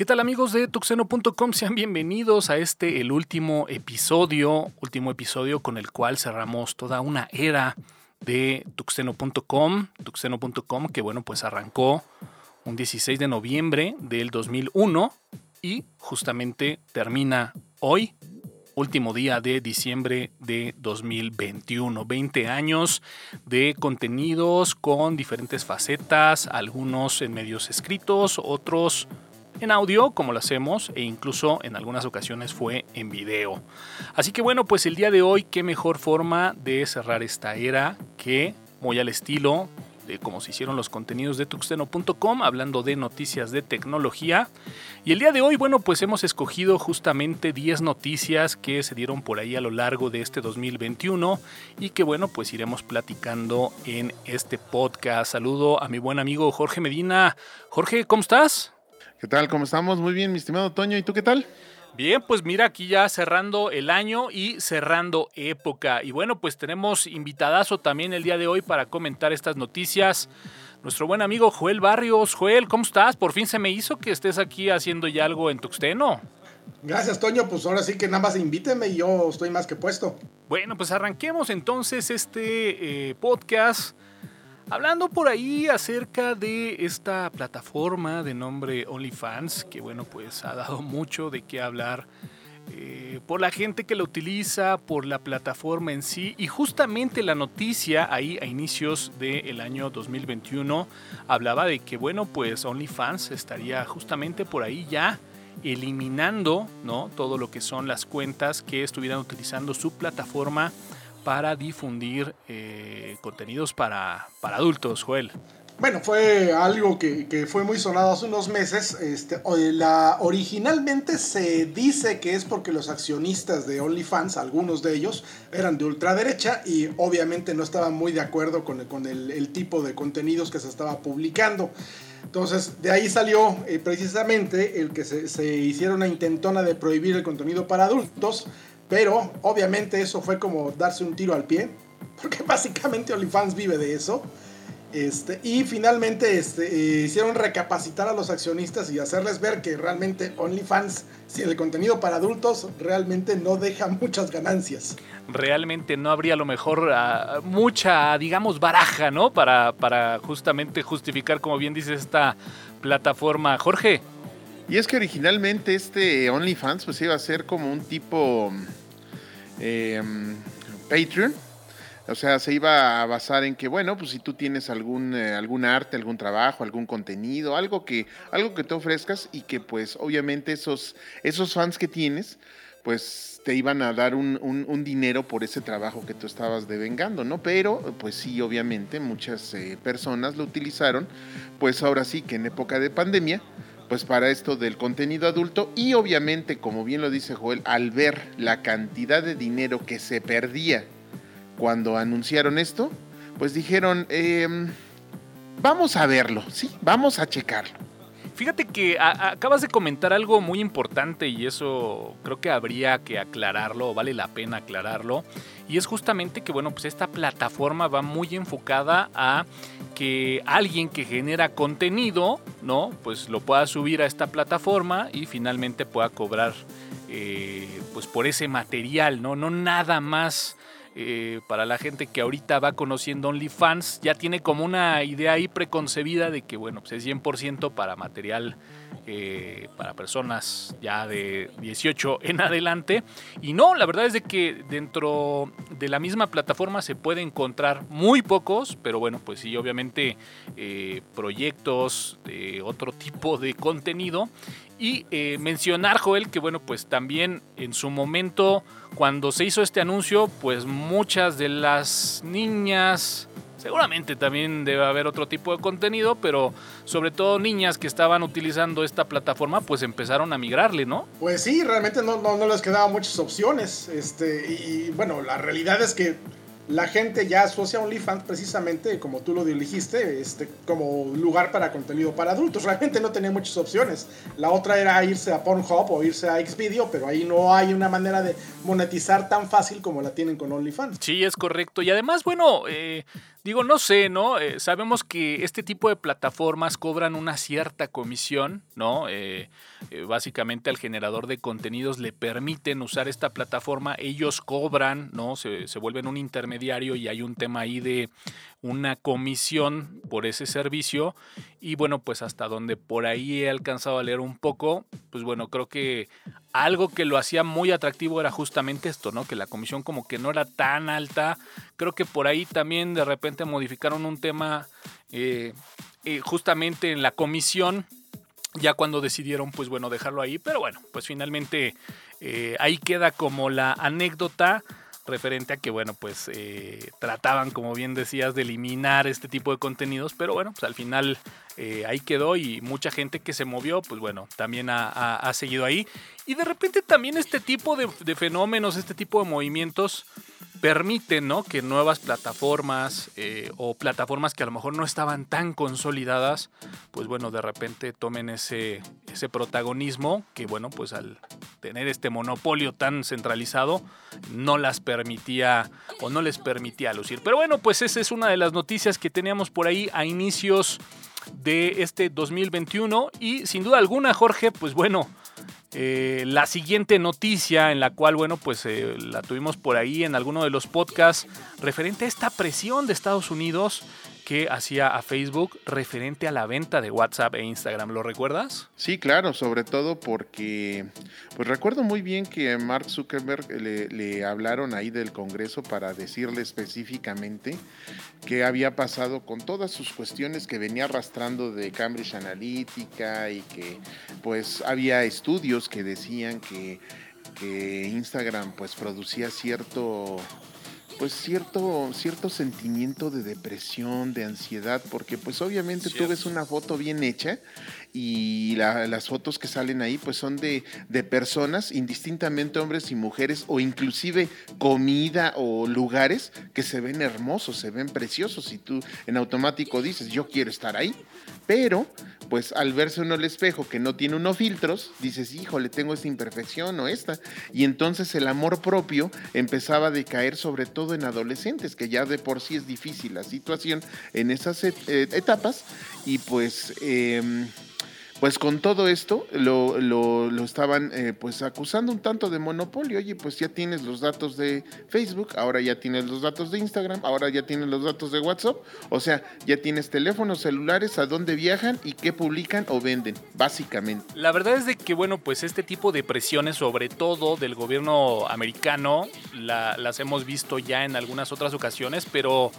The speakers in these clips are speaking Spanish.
¿Qué tal amigos de tuxeno.com? Sean bienvenidos a este, el último episodio, último episodio con el cual cerramos toda una era de tuxeno.com, tuxeno.com que bueno, pues arrancó un 16 de noviembre del 2001 y justamente termina hoy, último día de diciembre de 2021. 20 años de contenidos con diferentes facetas, algunos en medios escritos, otros en audio, como lo hacemos, e incluso en algunas ocasiones fue en video. Así que bueno, pues el día de hoy, qué mejor forma de cerrar esta era que muy al estilo de cómo se hicieron los contenidos de tuxteno.com, hablando de noticias de tecnología. Y el día de hoy, bueno, pues hemos escogido justamente 10 noticias que se dieron por ahí a lo largo de este 2021 y que bueno, pues iremos platicando en este podcast. Saludo a mi buen amigo Jorge Medina. Jorge, ¿cómo estás? ¿Qué tal? ¿Cómo estamos? Muy bien, mi estimado Toño. ¿Y tú qué tal? Bien, pues mira, aquí ya cerrando el año y cerrando época. Y bueno, pues tenemos invitadazo también el día de hoy para comentar estas noticias. Nuestro buen amigo Joel Barrios. Joel, ¿cómo estás? Por fin se me hizo que estés aquí haciendo ya algo en Tuxteno. Gracias, Toño. Pues ahora sí que nada más invíteme y yo estoy más que puesto. Bueno, pues arranquemos entonces este eh, podcast Hablando por ahí acerca de esta plataforma de nombre OnlyFans, que bueno, pues ha dado mucho de qué hablar eh, por la gente que lo utiliza, por la plataforma en sí, y justamente la noticia ahí a inicios del año 2021 hablaba de que bueno, pues OnlyFans estaría justamente por ahí ya eliminando ¿no? todo lo que son las cuentas que estuvieran utilizando su plataforma para difundir eh, contenidos para, para adultos, Joel. Bueno, fue algo que, fue muy sonado hace unos meses. Este, la, originalmente se dice que es porque los accionistas de OnlyFans, algunos de ellos, eran de ultraderecha y obviamente no estaban muy de acuerdo con, el, tipo de contenidos que se estaba publicando. Entonces, de ahí salió eh, precisamente el que se, se hiciera una intentona de prohibir el contenido para adultos pero obviamente eso fue como darse un tiro al pie, porque básicamente OnlyFans vive de eso. Este, y finalmente este, eh, hicieron recapacitar a los accionistas y hacerles ver que realmente OnlyFans, si el contenido para adultos, realmente no deja muchas ganancias. Realmente no habría a lo mejor ah, mucha, digamos, baraja, ¿no? Para, para justamente justificar, como bien dice esta plataforma. Jorge. Y es que originalmente este OnlyFans pues iba a ser como un tipo Em, Patreon. O sea, se iba a basar en que, bueno, pues si tú tienes algún, eh, algún arte, algún trabajo, algún contenido, algo que, algo que te ofrezcas y que pues obviamente esos, esos fans que tienes, pues te iban a dar un, dinero por ese trabajo que tú estabas devengando, ¿no? Pero, pues sí, obviamente muchas eh, personas lo utilizaron, pues ahora sí que en época de pandemia, pues para esto del contenido adulto y obviamente, como bien lo dice Joel, al ver la cantidad de dinero que se perdía cuando anunciaron esto, pues dijeron, em, vamos a verlo, sí, vamos a checarlo. Fíjate que acabas de comentar algo muy importante y eso creo que habría que aclararlo, vale la pena aclararlo. Y es justamente que, bueno, pues esta plataforma va muy enfocada a que alguien que genera contenido, ¿no? Pues lo pueda subir a esta plataforma y finalmente pueda cobrar, eh, pues por ese material, ¿no? No nada más eh, para la gente que ahorita va conociendo OnlyFans, ya tiene como una idea ahí preconcebida de que, bueno, pues es 100% para material eh, para personas ya de 18 en adelante. Y no, la verdad es de que dentro de la misma plataforma se puede encontrar muy pocos, pero bueno, pues sí, obviamente eh, proyectos de otro tipo de contenido. Y mencionar, Joel, que bueno, pues también en su momento cuando se hizo este anuncio, pues muchas de las niñas, seguramente también debe haber otro tipo de contenido, pero sobre todo niñas que estaban utilizando esta plataforma, pues empezaron a migrarle, ¿no? Pues sí, realmente no, no, no les quedaban muchas opciones. Este, y bueno, la realidad es que la gente ya asocia OnlyFans precisamente, como tú lo dijiste, este, como lugar para contenido para adultos. Realmente no tenía muchas opciones. La otra era irse a Pornhub o irse a Xvideo, pero ahí no hay una manera de monetizar tan fácil como la tienen con OnlyFans. Sí, es correcto. Y además, bueno, eh, Digo, no sé, ¿no? Eh, sabemos que este tipo de plataformas cobran una cierta comisión, ¿no? Eh, eh, básicamente al generador de contenidos le permiten usar esta plataforma, ellos cobran, ¿no? Se, se, vuelven un intermediario y hay un tema ahí de una comisión por ese servicio. Y bueno, pues hasta donde por ahí he alcanzado a leer un poco, pues bueno, creo que algo que lo hacía muy atractivo era justamente esto, ¿no? Que la comisión como que no era tan alta. Creo que por ahí también de repente modificaron un tema eh, eh, justamente en la comisión, ya cuando decidieron, pues bueno, dejarlo ahí, pero bueno, pues finalmente eh, ahí queda como la anécdota referente a que, bueno, pues trataban, como bien decías, de eliminar este tipo de contenidos, pero bueno, pues al final ahí quedó y mucha gente que se movió, pues bueno, también ha, seguido ahí. Y de repente también este tipo de, fenómenos, este tipo de movimientos, permite ¿no? que nuevas plataformas eh, o plataformas que a lo mejor no estaban tan consolidadas, pues bueno, de repente tomen ese, ese protagonismo que bueno, pues al tener este monopolio tan centralizado, no las permitía o no les permitía lucir. Pero bueno, pues esa es una de las noticias que teníamos por ahí a inicios de este 2021 y sin duda alguna, Jorge, pues bueno, eh, la siguiente noticia en la cual, bueno, pues eh, la tuvimos por ahí en alguno de los podcasts referente a esta presión de Estados Unidos que hacía a Facebook referente a la venta de WhatsApp e Instagram. ¿Lo recuerdas? Sí, claro, sobre todo porque, pues recuerdo muy bien que Mark Zuckerberg le, hablaron ahí del Congreso para decirle específicamente qué había pasado con todas sus cuestiones que venía arrastrando de Cambridge Analytica y que pues había estudios que decían que, que Instagram pues producía cierto pues cierto, cierto sentimiento de depresión, de ansiedad, porque pues obviamente tú ves una foto bien hecha y las fotos que salen ahí pues son de, de, personas, indistintamente hombres y mujeres, o inclusive comida o lugares que se ven hermosos, se ven preciosos y tú en automático dices, yo quiero estar ahí, pero pues al verse uno el espejo que no tiene unos filtros, dices, híjole, tengo esta imperfección o esta. Y entonces el amor propio empezaba a decaer sobre todo en adolescentes, que ya de por sí es difícil la situación en esas eh, etapas. Y pues... Em, pues con todo esto lo, lo, estaban eh, pues acusando un tanto de monopolio. Oye, pues ya tienes los datos de Facebook, ahora ya tienes los datos de Instagram, ahora ya tienes los datos de WhatsApp. O sea, ya tienes teléfonos celulares, a dónde viajan y qué publican o venden, básicamente. La verdad es de que, bueno, pues este tipo de presiones, sobre todo del gobierno americano, las hemos visto ya en algunas otras ocasiones, pero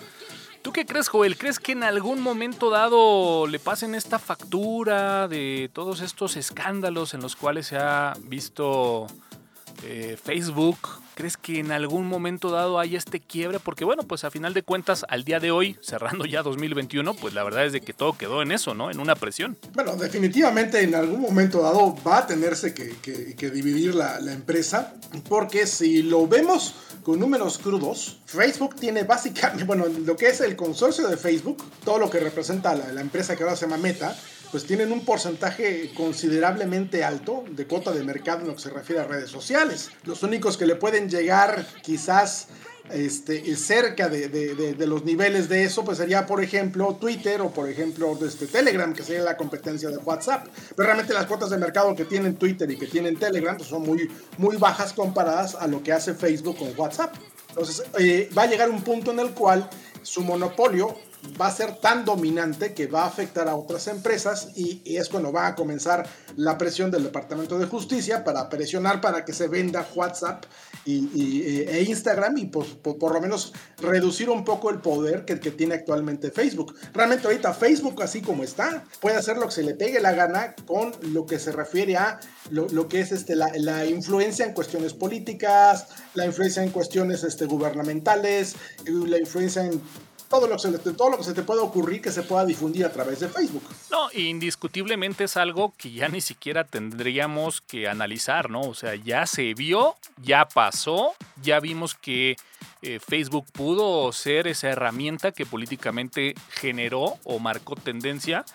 ¿Tú qué crees, Joel? ¿Crees que en algún momento dado le pasen esta factura de todos estos escándalos en los cuales se ha visto eh, Facebook? ¿Crees que en algún momento dado haya este quiebre? Porque bueno, pues a final de cuentas, al día de hoy, cerrando ya 2021, pues la verdad es de que todo quedó en eso, ¿no? En una presión. Bueno, definitivamente en algún momento dado va a tenerse que, dividir la, empresa, porque si lo vemos con números crudos, Facebook tiene básicamente, bueno, lo que es el consorcio de Facebook, todo lo que representa la empresa que ahora se llama Meta, pues tienen un porcentaje considerablemente alto de cuota de mercado en lo que se refiere a redes sociales. Los únicos que le pueden llegar quizás este, cerca de, los niveles de eso, pues sería, por ejemplo, Twitter o, por ejemplo, este, Telegram, que sería la competencia de WhatsApp. Pero realmente las cuotas de mercado que tienen Twitter y que tienen Telegram pues son muy, muy bajas comparadas a lo que hace Facebook con WhatsApp. Entonces, eh, va a llegar un punto en el cual su monopolio va a ser tan dominante que va a afectar a otras empresas y, es cuando va a comenzar la presión del Departamento de Justicia para presionar para que se venda WhatsApp y, e Instagram y por, por, lo menos reducir un poco el poder que, tiene actualmente Facebook. Realmente ahorita Facebook así como está puede hacer lo que se le pegue la gana con lo que se refiere a lo, que es este, la, la, influencia en cuestiones políticas, la influencia en cuestiones este, gubernamentales, la influencia en todo lo, que se, todo lo que se te pueda ocurrir que se pueda difundir a través de Facebook. No, indiscutiblemente es algo que ya ni siquiera tendríamos que analizar, ¿no? O sea, ya se vio, ya pasó, ya vimos que eh, Facebook pudo ser esa herramienta que políticamente generó o marcó tendencia.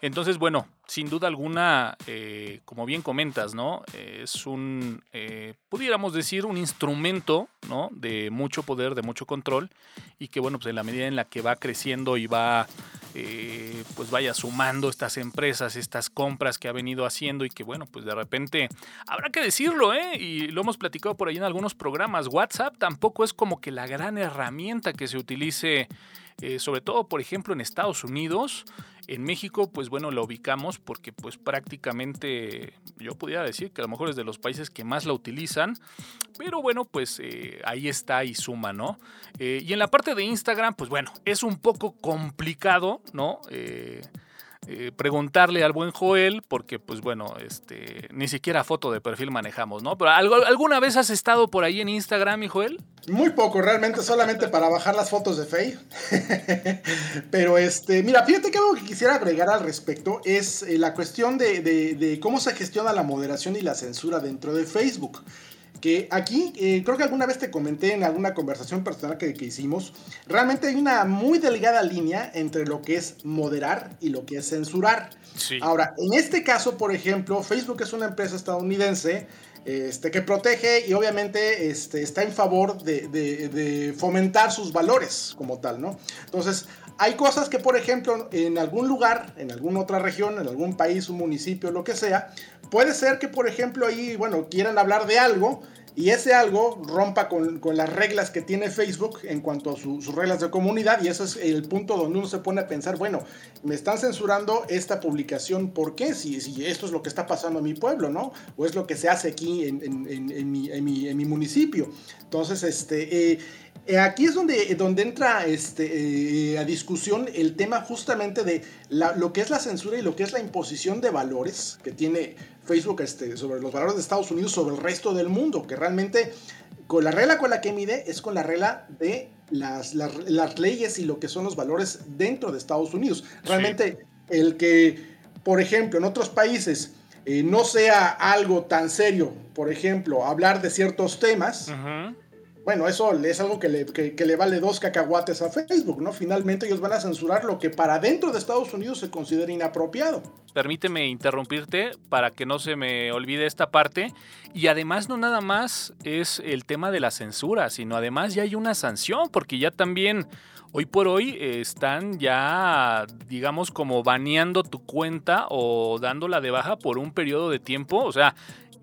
Entonces, bueno, sin duda alguna, eh, como bien comentas, ¿no? Es un, eh, pudiéramos decir, un instrumento, ¿no? De mucho poder, de mucho control, y que, bueno, pues en la medida en la que va creciendo y va, eh, pues vaya sumando estas empresas, estas compras que ha venido haciendo y que, bueno, pues de repente, habrá que decirlo, ¿eh? Y lo hemos platicado por ahí en algunos programas, WhatsApp tampoco es como que la gran herramienta que se utilice, sobre todo, por ejemplo, en Estados Unidos, en México, pues bueno, la ubicamos porque pues prácticamente yo podría decir que a lo mejor es de los países que más la utilizan, pero bueno, pues eh, ahí está y suma, ¿no? Eh, y en la parte de Instagram, pues bueno, es un poco complicado, ¿no? Eh, eh, preguntarle al buen Joel, porque pues bueno, este, ni siquiera foto de perfil manejamos, ¿no? Pero ¿alguna vez has estado por ahí en Instagram, mi Joel? Muy poco, realmente solamente para bajar las fotos de Faye. Pero este, mira, fíjate que algo que quisiera agregar al respecto es eh, la cuestión de, de cómo se gestiona la moderación y la censura dentro de Facebook que aquí, eh, creo que alguna vez te comenté en alguna conversación personal que, hicimos, realmente hay una muy delgada línea entre lo que es moderar y lo que es censurar. Ahora, en este caso, por ejemplo, Facebook es una empresa estadounidense este, que protege y obviamente este, está en favor de, fomentar sus valores como tal, ¿no? Entonces, hay cosas que, por ejemplo, en algún lugar, en alguna otra región, en algún país, un municipio, lo que sea, puede ser que, por ejemplo, ahí, bueno, quieran hablar de algo y ese algo rompa con, las reglas que tiene Facebook en cuanto a sus reglas de comunidad y ese es el punto donde uno se pone a pensar, bueno, me están censurando esta publicación, ¿por qué? Si, esto es lo que está pasando en mi pueblo, ¿no? O es lo que se hace aquí en, en, mi, mi, municipio. Entonces, este... Eh, eh, aquí es donde, donde entra este, eh, a discusión el tema justamente de lo que es la censura y lo que es la imposición de valores que tiene Facebook este, sobre los valores de Estados Unidos sobre el resto del mundo, que realmente con la regla con la que mide es con la regla de las, las, leyes y lo que son los valores dentro de Estados Unidos. Realmente el que, por ejemplo, en otros países eh, no sea algo tan serio, por ejemplo, hablar de ciertos temas, bueno, eso es algo que le, que, le, vale dos cacahuates a Facebook, ¿no? Finalmente ellos van a censurar lo que para dentro de Estados Unidos se considera inapropiado. Permíteme interrumpirte para que no se me olvide esta parte. Y además no nada más es el tema de la censura, sino además ya hay una sanción, porque ya también hoy por hoy están ya, digamos, como baneando tu cuenta o dándola de baja por un periodo de tiempo. O sea,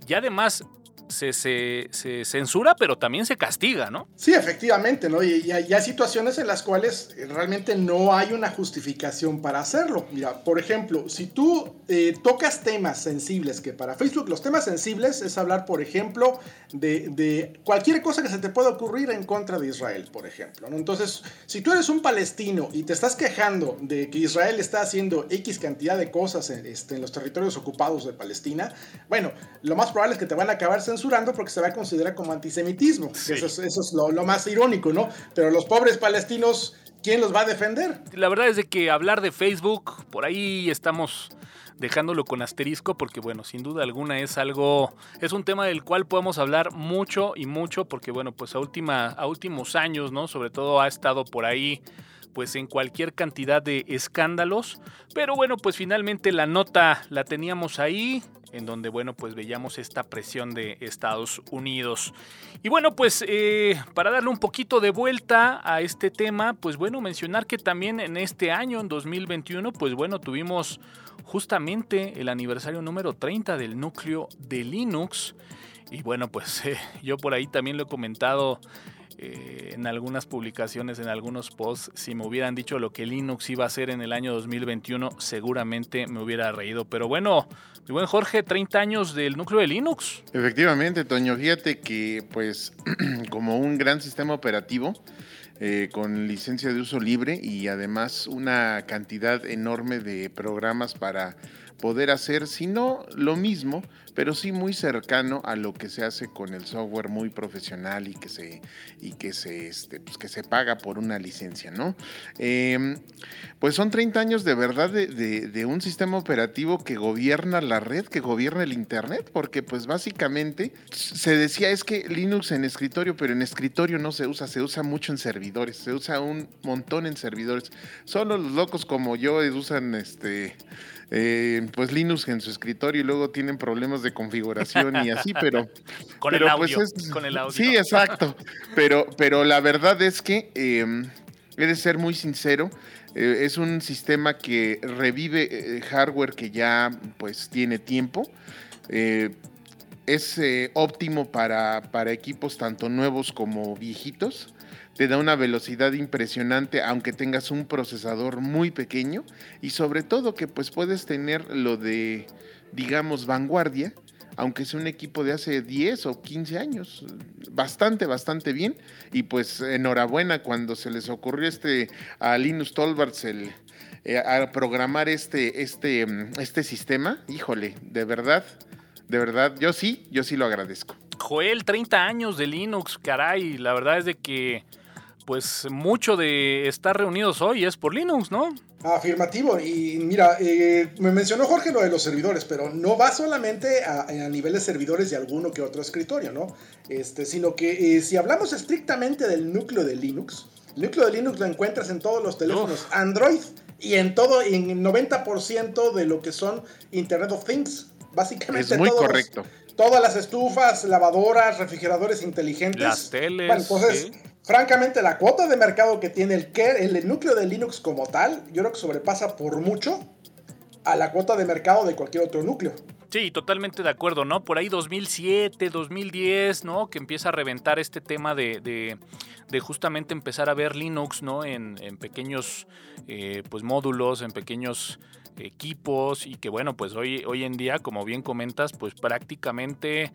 ya además se, se, censura, pero también se castiga, ¿no? Sí, efectivamente, ¿no? Y, hay, situaciones en las cuales realmente no hay una justificación para hacerlo. Mira, por ejemplo, si tú eh, tocas temas sensibles, que para Facebook los temas sensibles es hablar, por ejemplo, de, cualquier cosa que se te pueda ocurrir en contra de Israel, por ejemplo. ¿no? Entonces, si tú eres un palestino y te estás quejando de que Israel está haciendo X cantidad de cosas en, este, en los territorios ocupados de Palestina, bueno, lo más probable es que te van a acabar censurando porque se va a considerar como antisemitismo. Eso es, lo, más irónico, ¿no? Pero los pobres palestinos, ¿quién los va a defender? La verdad es de que hablar de Facebook, por ahí estamos dejándolo con asterisco porque bueno, sin duda alguna es algo, es un tema del cual podemos hablar mucho y mucho porque bueno, pues a, última, a últimos años, ¿no? Sobre todo ha estado por ahí pues en cualquier cantidad de escándalos. Pero bueno, pues finalmente la nota la teníamos ahí, en donde bueno, pues veíamos esta presión de Estados Unidos. Y bueno, pues eh, para darle un poquito de vuelta a este tema, pues bueno, mencionar que también en este año, en 2021, pues bueno, tuvimos justamente el aniversario número 30 del núcleo de Linux. Y bueno, pues eh, yo por ahí también lo he comentado eh, en algunas publicaciones, en algunos posts, si me hubieran dicho lo que Linux iba a hacer en el año 2021, seguramente me hubiera reído. Pero bueno, mi buen Jorge, 30 años del núcleo de Linux. Efectivamente, Toño, fíjate que pues como un gran sistema operativo, eh, con licencia de uso libre y además una cantidad enorme de programas para poder hacer, si no lo mismo, pero sí muy cercano a lo que se hace con el software muy profesional y que se, y que se, este, pues que se paga por una licencia, ¿no? Em, pues son 30 años de verdad de, de, un sistema operativo que gobierna la red, que gobierna el Internet, porque pues básicamente se decía es que Linux en escritorio, pero en escritorio no se usa, se usa mucho en servidores, se usa un montón en servidores. Solo los locos como yo usan este eh, pues Linux en su escritorio y luego tienen problemas de configuración y así, pero... con, el pues, audio, con el audio. Sí, exacto. Pero, pero la verdad es que, eh, he de ser muy sincero, eh, es un sistema que revive eh, hardware que ya pues tiene tiempo. Es óptimo para, para equipos tanto nuevos como viejitos te da una velocidad impresionante aunque tengas un procesador muy pequeño y sobre todo que pues puedes tener lo de digamos vanguardia aunque sea un equipo de hace 10 o 15 años, bastante, bastante bien. Y pues enhorabuena cuando se les ocurrió este a Linus Torvalds el, eh, a programar este, este, este sistema. Híjole, de verdad, de verdad, yo sí, yo sí lo agradezco. Joel, 30 años de Linux, caray, la verdad es de que pues mucho de estar reunidos hoy es por Linux, ¿no? Afirmativo. Y mira, eh, me mencionó Jorge lo de los servidores, pero no va solamente a, nivel de servidores de alguno que otro escritorio, ¿no? Este, sino que eh, si hablamos estrictamente del núcleo de Linux, el núcleo de Linux lo encuentras en todos los teléfonos Android y en todo, en 90% de lo que son Internet of Things. Básicamente es muy correcto. Todas las estufas, lavadoras, refrigeradores inteligentes. Las teles. Bueno, francamente, la cuota de mercado que tiene el, el núcleo de Linux como tal, yo creo que sobrepasa por mucho a la cuota de mercado de cualquier otro núcleo. Sí, totalmente de acuerdo, ¿no? Por ahí 2007, 2010, ¿no? Que empieza a reventar este tema de, de, justamente empezar a ver Linux, ¿no? En, en pequeños eh, pues módulos, en pequeños equipos y que bueno, pues hoy, hoy en día, como bien comentas, pues prácticamente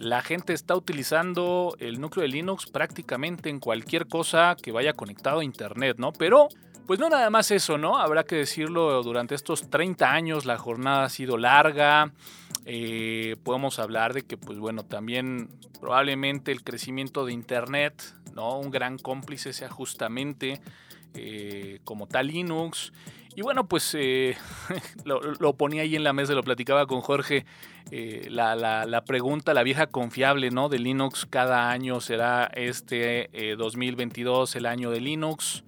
la gente está utilizando el núcleo de Linux prácticamente en cualquier cosa que vaya conectado a Internet, ¿no? Pero, pues no nada más eso, ¿no? Habrá que decirlo, durante estos 30 años la jornada ha sido larga. Eh, podemos hablar de que, pues bueno, también probablemente el crecimiento de Internet, ¿no? Un gran cómplice sea justamente eh, como tal Linux. Y bueno, pues eh, lo, ponía ahí en la mesa, lo platicaba con Jorge, eh, la, pregunta, la vieja confiable, ¿no? De Linux cada año será este 2022 el año de Linux.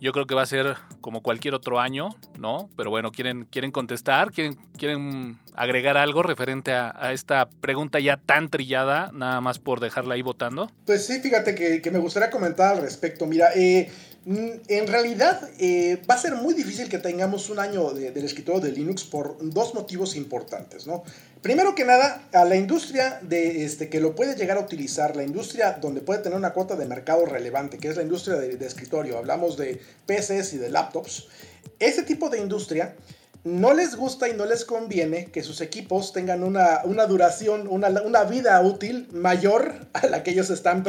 Yo creo que va a ser como cualquier otro año, ¿no? Pero bueno, ¿quieren, quieren contestar? ¿Quieren, ¿Quieren agregar algo referente a, esta pregunta ya tan trillada, nada más por dejarla ahí votando? Pues sí, fíjate que, me gustaría comentar al respecto. Mira, eh, en realidad eh, va a ser muy difícil que tengamos un año del escritorio de Linux por dos motivos importantes, ¿no? Primero que nada, a la industria de, este, que lo puede llegar a utilizar, la industria donde puede tener una cuota de mercado relevante, que es la industria de, de escritorio, hablamos de PCs y de laptops, ese tipo de industria no les gusta y no les conviene que sus equipos tengan una, duración, una, vida útil mayor a la que ellos están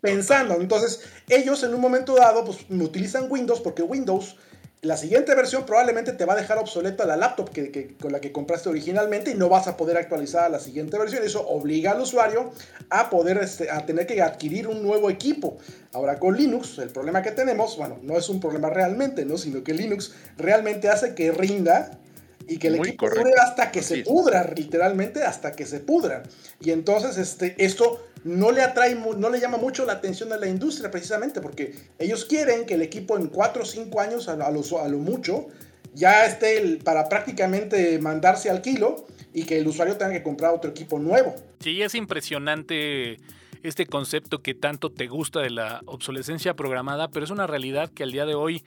pensando. Entonces, ellos en un momento dado, pues utilizan Windows porque Windows la siguiente versión probablemente te va a dejar obsoleta la laptop que, con la que compraste originalmente y no vas a poder actualizar a la siguiente versión. Eso obliga al usuario a poder este, a tener que adquirir un nuevo equipo. Ahora con Linux, el problema que tenemos, bueno, no es un problema realmente, ¿no? sino que Linux realmente hace que rinda y que el equipo dure hasta que se pudra, literalmente hasta que se pudra. Y entonces este, esto no le atrae, no le llama mucho la atención a la industria precisamente porque ellos quieren que el equipo en 4 o 5 años a lo, a lo mucho ya esté para prácticamente mandarse al kilo y que el usuario tenga que comprar otro equipo nuevo. Sí, es impresionante este concepto que tanto te gusta de la obsolescencia programada, pero es una realidad que al día de hoy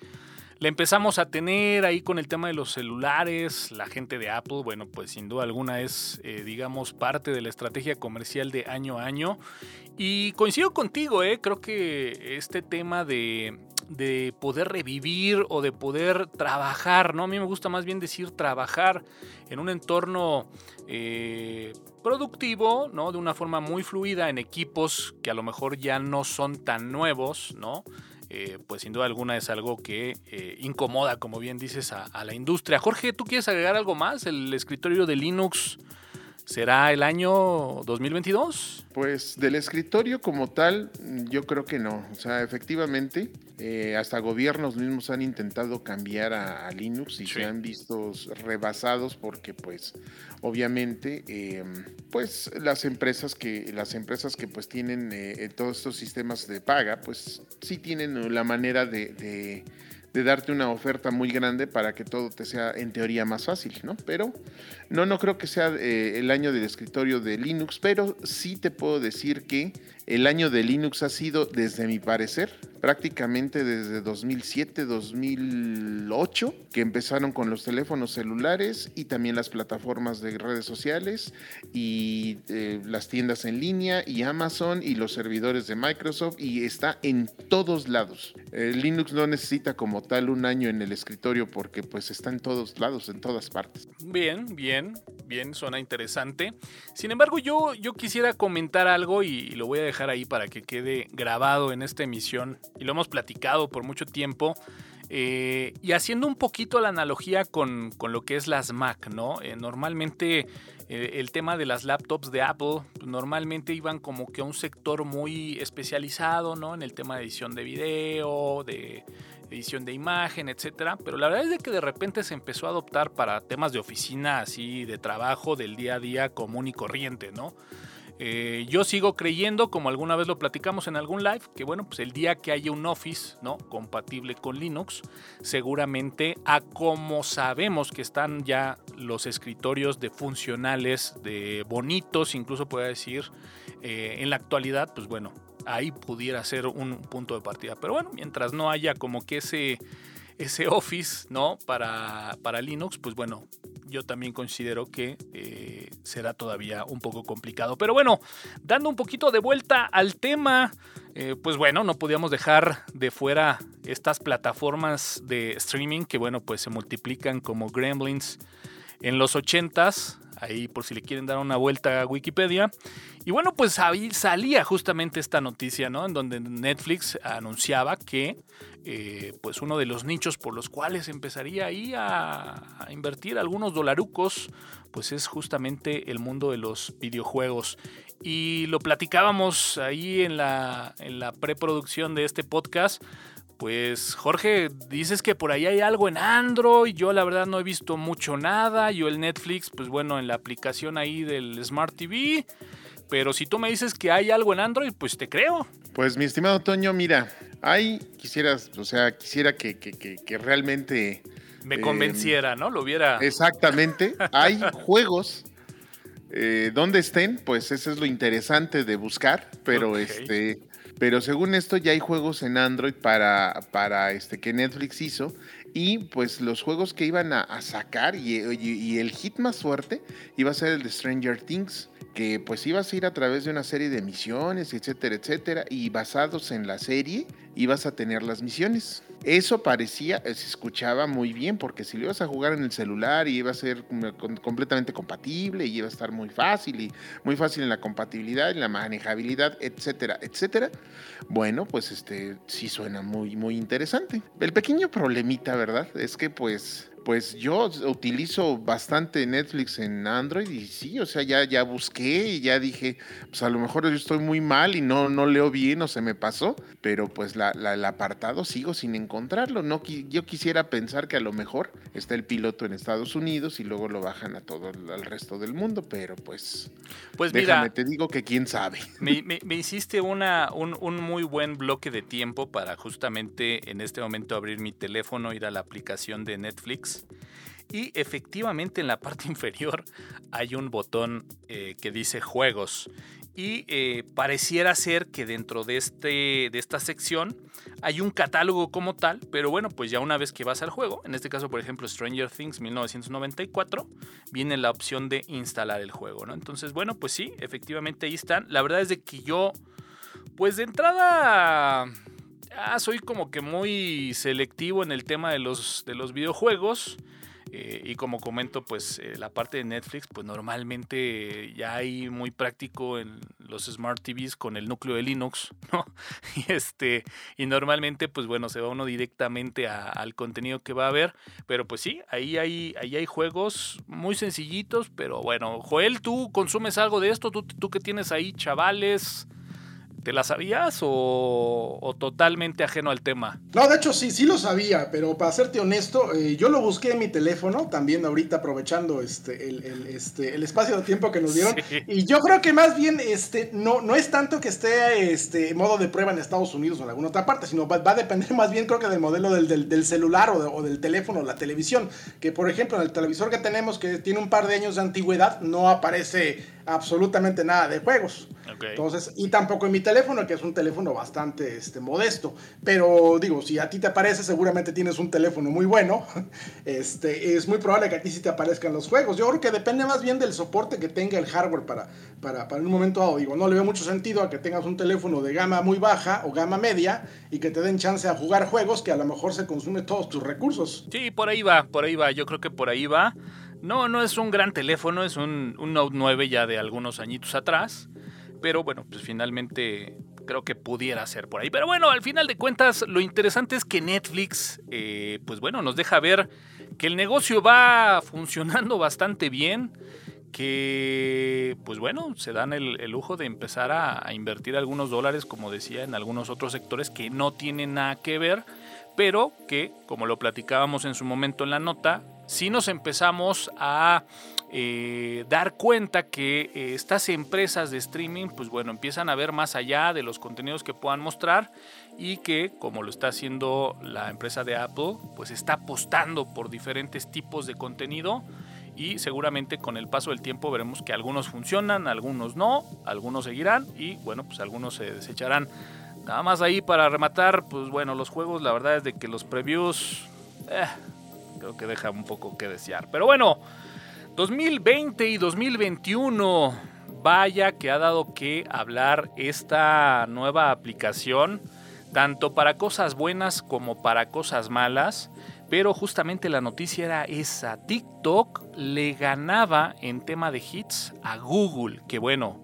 la empezamos a tener ahí con el tema de los celulares. La gente de Apple, bueno, pues sin duda alguna es, eh, digamos, parte de la estrategia comercial de año a año. Y coincido contigo, ¿eh? creo que este tema de, de poder revivir o de poder trabajar, ¿no? A mí me gusta más bien decir trabajar en un entorno eh, productivo, ¿no? De una forma muy fluida en equipos que a lo mejor ya no son tan nuevos, ¿no? Eh, pues sin duda alguna es algo que eh, incomoda, como bien dices, a, la industria. Jorge, ¿tú quieres agregar algo más? ¿El escritorio de Linux ¿Será el año 2022? Pues del escritorio como tal, yo creo que no. O sea, efectivamente, eh, hasta gobiernos mismos han intentado cambiar a, Linux y se han visto rebasados porque, pues, obviamente, em, pues las empresas que las empresas que pues tienen eh, todos estos sistemas de paga, pues sí tienen la manera de de darte una oferta muy grande para que todo te sea en teoría más fácil, ¿no? Pero no, no creo que sea eh, el año del escritorio de Linux, pero sí te puedo decir que el año de Linux ha sido, desde mi parecer, prácticamente desde 2007, 2008, que empezaron con los teléfonos celulares y también las plataformas de redes sociales y eh, las tiendas en línea y Amazon y los servidores de Microsoft y está en todos lados. Linux no necesita como tal un año en el escritorio porque pues está en todos lados, en todas partes. Bien, bien, bien, suena interesante. Sin embargo, yo, yo quisiera comentar algo y lo voy a dejar ahí para que quede grabado en esta emisión y lo hemos platicado por mucho tiempo. Eh, y haciendo un poquito la analogía con, lo que es las Mac, ¿no? Eh, normalmente eh, el tema de las laptops de Apple normalmente iban como que a un sector muy especializado, ¿no? En el tema de edición de video, de edición de imagen, etcétera. Pero la verdad es de que de repente se empezó a adoptar para temas de oficina, así, de trabajo, del día a día común y corriente, ¿no? Eh, yo sigo creyendo, como alguna vez lo platicamos en algún live, que bueno, pues el día que haya un Office, ¿no? Compatible con Linux, seguramente a como sabemos que están ya los escritorios de funcionales, de bonitos, incluso puede decir, eh, en la actualidad, pues bueno, ahí pudiera ser un punto de partida. Pero bueno, mientras no haya como que ese ese Office, ¿no? Para, para Linux, pues bueno, yo también considero que eh, será todavía un poco complicado. Pero bueno, dando un poquito de vuelta al tema, eh, pues bueno, no podíamos dejar de fuera estas plataformas de streaming que bueno, pues se multiplican como Gremlins en los 80s. Ahí por si le quieren dar una vuelta a Wikipedia. Y bueno, pues ahí salía justamente esta noticia, ¿no? En donde Netflix anunciaba que eh, pues uno de los nichos por los cuales empezaría ahí a, invertir algunos dolarucos, pues es justamente el mundo de los videojuegos. Y lo platicábamos ahí en la, en la preproducción de este podcast. Pues Jorge, dices que por ahí hay algo en Android, yo la verdad no he visto mucho nada, yo el Netflix, pues bueno, en la aplicación ahí del Smart TV, pero si tú me dices que hay algo en Android, pues te creo. Pues mi estimado Toño, mira, hay, quisieras, o sea, quisiera que, realmente... Me eh, convenciera, ¿no? Lo hubiera... Exactamente. Hay juegos eh, donde estén, pues eso es lo interesante de buscar, pero este... Pero según esto ya hay juegos en Android para, para este que Netflix hizo y pues los juegos que iban a, sacar y, el hit más fuerte iba a ser el de Stranger Things que pues ibas a ir a través de una serie de misiones, etcétera, etcétera, y basados en la serie ibas a tener las misiones. Eso parecía, se escuchaba muy bien, porque si lo ibas a jugar en el celular y iba a ser completamente compatible y iba a estar muy fácil y muy fácil en la compatibilidad, en la manejabilidad, etcétera, etcétera. Bueno, pues este sí suena muy, muy interesante. El pequeño problemita, ¿verdad? Es que pues pues yo utilizo bastante Netflix en Android y sí, o sea, ya, ya busqué y ya dije, pues a lo mejor yo estoy muy mal y no, no leo bien o se me pasó, pero pues la, el apartado sigo sin encontrarlo. No, yo quisiera pensar que a lo mejor está el piloto en Estados Unidos y luego lo bajan a todo el resto del mundo, pero pues, pues déjame, te digo que quién sabe. Me, me, hiciste una, un, un muy buen bloque de tiempo para justamente en este momento abrir mi teléfono, ir a la aplicación de Netflix y efectivamente en la parte inferior hay un botón eh, que dice juegos. Y eh, pareciera ser que dentro de, este, de esta sección hay un catálogo como tal, pero bueno, pues ya una vez que vas al juego, en este caso por ejemplo Stranger Things 1994, viene la opción de instalar el juego, ¿no? Entonces bueno, pues sí, efectivamente ahí están. La verdad es de que yo, pues de entrada ah, soy como que muy selectivo en el tema de los, de los videojuegos. Eh, y como comento, pues eh, la parte de Netflix, pues normalmente ya hay muy práctico en los Smart TVs con el núcleo de Linux, ¿no? Y, este, y normalmente, pues bueno, se va uno directamente al contenido que va a haber. Pero pues sí, ahí hay, ahí hay juegos muy sencillitos, pero bueno, Joel, ¿tú consumes algo de esto? ¿Tú, tú que tienes ahí chavales? ¿Te la sabías o, totalmente ajeno al tema? No, de hecho sí, sí lo sabía, pero para serte honesto, eh, yo lo busqué en mi teléfono, también ahorita aprovechando este, el, este, el espacio de tiempo que nos dieron. Y yo creo que más bien este, no, no es tanto que esté este, en modo de prueba en Estados Unidos o en alguna otra parte, sino va, a depender más bien creo que del modelo del, del, celular o, o, del teléfono o la televisión. Que por ejemplo en el televisor que tenemos, que tiene un par de años de antigüedad, no aparece absolutamente nada de juegos. Entonces, y tampoco en mi teléfono, que es un teléfono bastante este, modesto. Pero digo, si a ti te parece, seguramente tienes un teléfono muy bueno. Este, es muy probable que a ti sí te aparezcan los juegos. Yo creo que depende más bien del soporte que tenga el hardware para, para, para un momento dado. Digo, no le veo mucho sentido a que tengas un teléfono de gama muy baja o gama media y que te den chance a jugar juegos que a lo mejor se consumen todos tus recursos. Sí, por ahí va, por ahí va. Yo creo que por ahí va. No, no es un gran teléfono, es un, Note 9 ya de algunos añitos atrás. Pero bueno, pues finalmente creo que pudiera ser por ahí. Pero bueno, al final de cuentas, lo interesante es que Netflix, eh, pues bueno, nos deja ver que el negocio va funcionando bastante bien. Que, pues bueno, se dan el, lujo de empezar a, a, invertir algunos dólares, como decía, en algunos otros sectores que no tienen nada que ver, pero que, como lo platicábamos en su momento en la nota, si nos empezamos a eh, dar cuenta que eh, estas empresas de streaming, pues bueno, empiezan a ver más allá de los contenidos que puedan mostrar y que, como lo está haciendo la empresa de Apple, pues está apostando por diferentes tipos de contenido y seguramente con el paso del tiempo veremos que algunos funcionan, algunos no, algunos seguirán y bueno, pues algunos se desecharán. Nada más ahí para rematar, pues bueno, los juegos, la verdad es de que los previews... Eh, creo que deja un poco que desear. Pero bueno, 2020 y 2021, vaya que ha dado que hablar esta nueva aplicación, tanto para cosas buenas como para cosas malas. Pero justamente la noticia era esa. TikTok le ganaba en tema de hits a Google. Que bueno,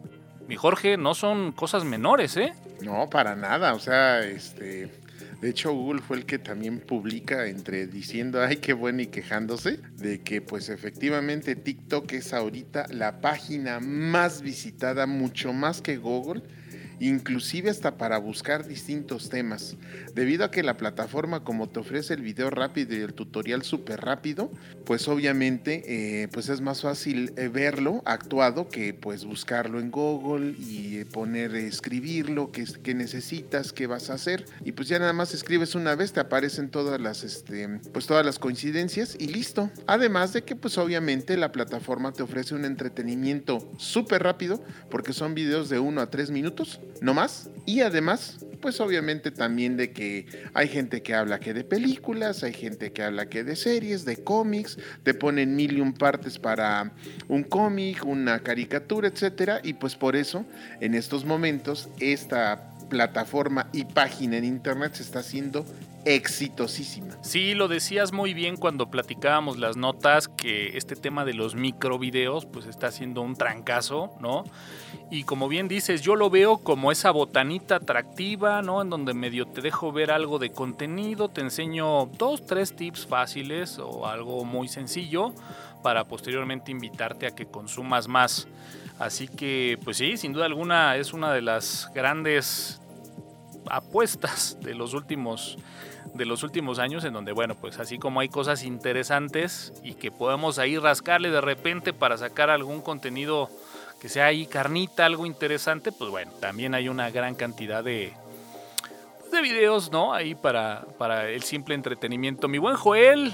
mi Jorge, no son cosas menores, ¿eh? No, para nada. O sea, este de hecho, Google fue el que también publica entre diciendo, ay, qué bueno y quejándose, de que pues efectivamente TikTok es ahorita la página más visitada, mucho más que Google inclusive hasta para buscar distintos temas. Debido a que la plataforma como te ofrece el video rápido y el tutorial súper rápido, pues obviamente eh, pues es más fácil eh, verlo actuado que pues buscarlo en Google y eh, poner, escribirlo, qué, qué necesitas, qué vas a hacer. Y pues ya nada más escribes una vez, te aparecen todas las, este, pues todas las coincidencias y listo. Además de que pues obviamente la plataforma te ofrece un entretenimiento súper rápido porque son videos de 1 a 3 minutos no más. Y además, pues obviamente también de que hay gente que habla que de películas, hay gente que habla que de series, de cómics, te ponen mil y un partes para un cómic, una caricatura, etcétera, y pues por eso en estos momentos esta plataforma y página en internet se está haciendo exitosísima. Sí, lo decías muy bien cuando platicábamos las notas que este tema de los microvideos pues está haciendo un trancazo, ¿no? Y como bien dices, yo lo veo como esa botanita atractiva, ¿no? En donde medio te dejo ver algo de contenido, te enseño dos, tres tips fáciles o algo muy sencillo para posteriormente invitarte a que consumas más. Así que, pues sí, sin duda alguna es una de las grandes apuestas de los últimos de los últimos años en donde bueno pues así como hay cosas interesantes y que podemos ahí rascarle de repente para sacar algún contenido que sea ahí carnita algo interesante pues bueno también hay una gran cantidad de de videos no ahí para para el simple entretenimiento mi buen Joel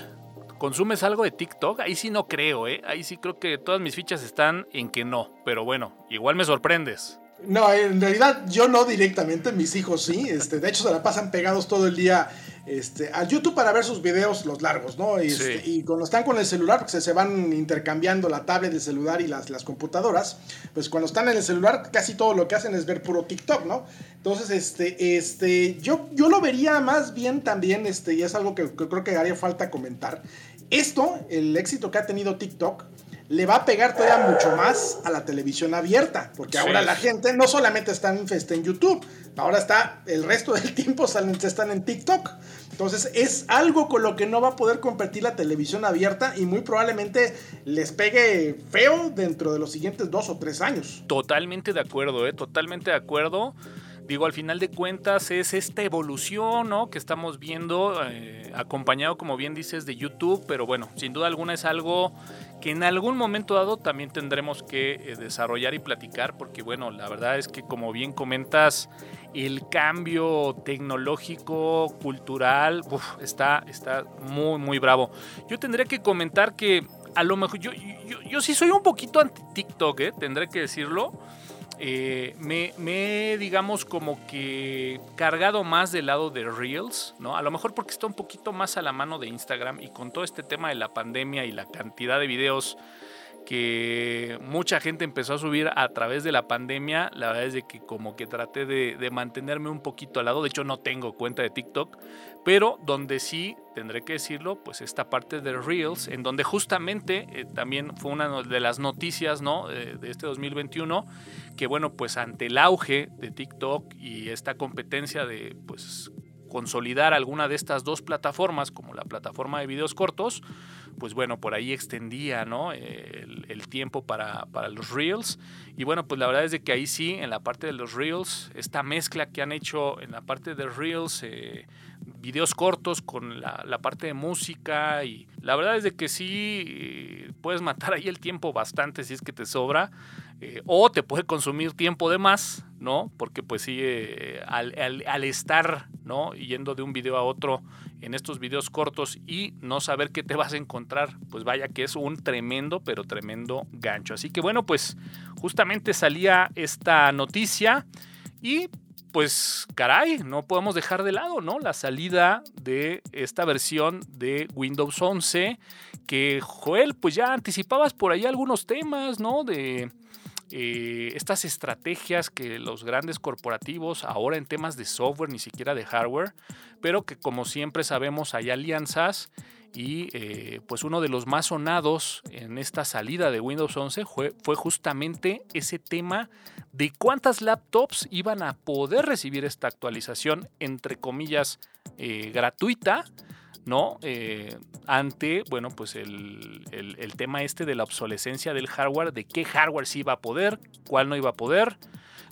¿Consumes algo de TikTok? Ahí sí no creo, ¿eh? Ahí sí creo que todas mis fichas están en que no. Pero bueno, igual me sorprendes. No, en realidad yo no directamente, mis hijos sí. Este, de hecho, se la pasan pegados todo el día este, al YouTube para ver sus videos, los largos, ¿no? Y, este, y cuando están con el celular, porque se, van intercambiando la tablet del celular y las, las computadoras, pues cuando están en el celular, casi todo lo que hacen es ver puro TikTok, ¿no? Entonces, este, este, yo, yo lo vería más bien también, este, y es algo que, que creo que haría falta comentar Esto, el éxito que ha tenido TikTok, le va a pegar todavía mucho más a la televisión abierta, porque ahora la gente no solamente está en, está en YouTube, ahora está el resto del tiempo están en TikTok. Entonces es algo con lo que no va a poder competir la televisión abierta y muy probablemente les pegue feo dentro de los siguientes dos o tres años. Totalmente de acuerdo, ¿eh? totalmente de acuerdo. Digo, al final de cuentas es esta evolución ¿no? que estamos viendo, eh, acompañado, como bien dices, de YouTube, pero bueno, sin duda alguna es algo que en algún momento dado también tendremos que eh, desarrollar y platicar, porque bueno, la verdad es que como bien comentas, el cambio tecnológico, cultural, está, está muy, muy bravo. Yo tendría que comentar que a lo mejor yo, yo, yo sí soy un poquito anti TikTok, ¿eh? tendré que decirlo. Eh, me, he, digamos, como que cargado más del lado de Reels, ¿no? A lo mejor porque está un poquito más a la mano de Instagram y con todo este tema de la pandemia y la cantidad de videos que mucha gente empezó a subir a través de la pandemia, la verdad es de que como que traté de, mantenerme un poquito al lado, de hecho no tengo cuenta de TikTok, pero donde sí, tendré que decirlo, pues esta parte de Reels, en donde justamente eh, también fue una de las noticias ¿no? de, de este 2021, que bueno, pues ante el auge de TikTok y esta competencia de pues consolidar alguna de estas dos plataformas, como la plataforma de videos cortos, pues bueno, por ahí extendía ¿no? el, tiempo para, los Reels. Y bueno, pues la verdad es de que ahí sí, en la parte de los Reels, esta mezcla que han hecho en la parte de Reels, eh, videos cortos con la, parte de música y la verdad es de que sí eh, puedes matar ahí el tiempo bastante si es que te sobra. Eh, o te puede consumir tiempo de más, ¿no? Porque pues sí, al, al, estar, ¿no? Yendo de un video a otro en estos videos cortos y no saber qué te vas a encontrar, pues vaya que es un tremendo, pero tremendo gancho. Así que bueno, pues justamente salía esta noticia y pues caray, no podemos dejar de lado, ¿no? La salida de esta versión de Windows 11 que Joel, pues ya anticipabas por ahí algunos temas, ¿no? De eh, estas estrategias que los grandes corporativos, ahora en temas de software, ni siquiera de hardware, pero que como siempre sabemos hay alianzas y eh, pues uno de los más sonados en esta salida de Windows 11 fue, justamente ese tema de cuántas laptops iban a poder recibir esta actualización, entre comillas, eh, gratuita ¿no? Eh, ante, bueno, pues el, el, tema este de la obsolescencia del hardware, de qué hardware sí iba a poder, cuál no iba a poder.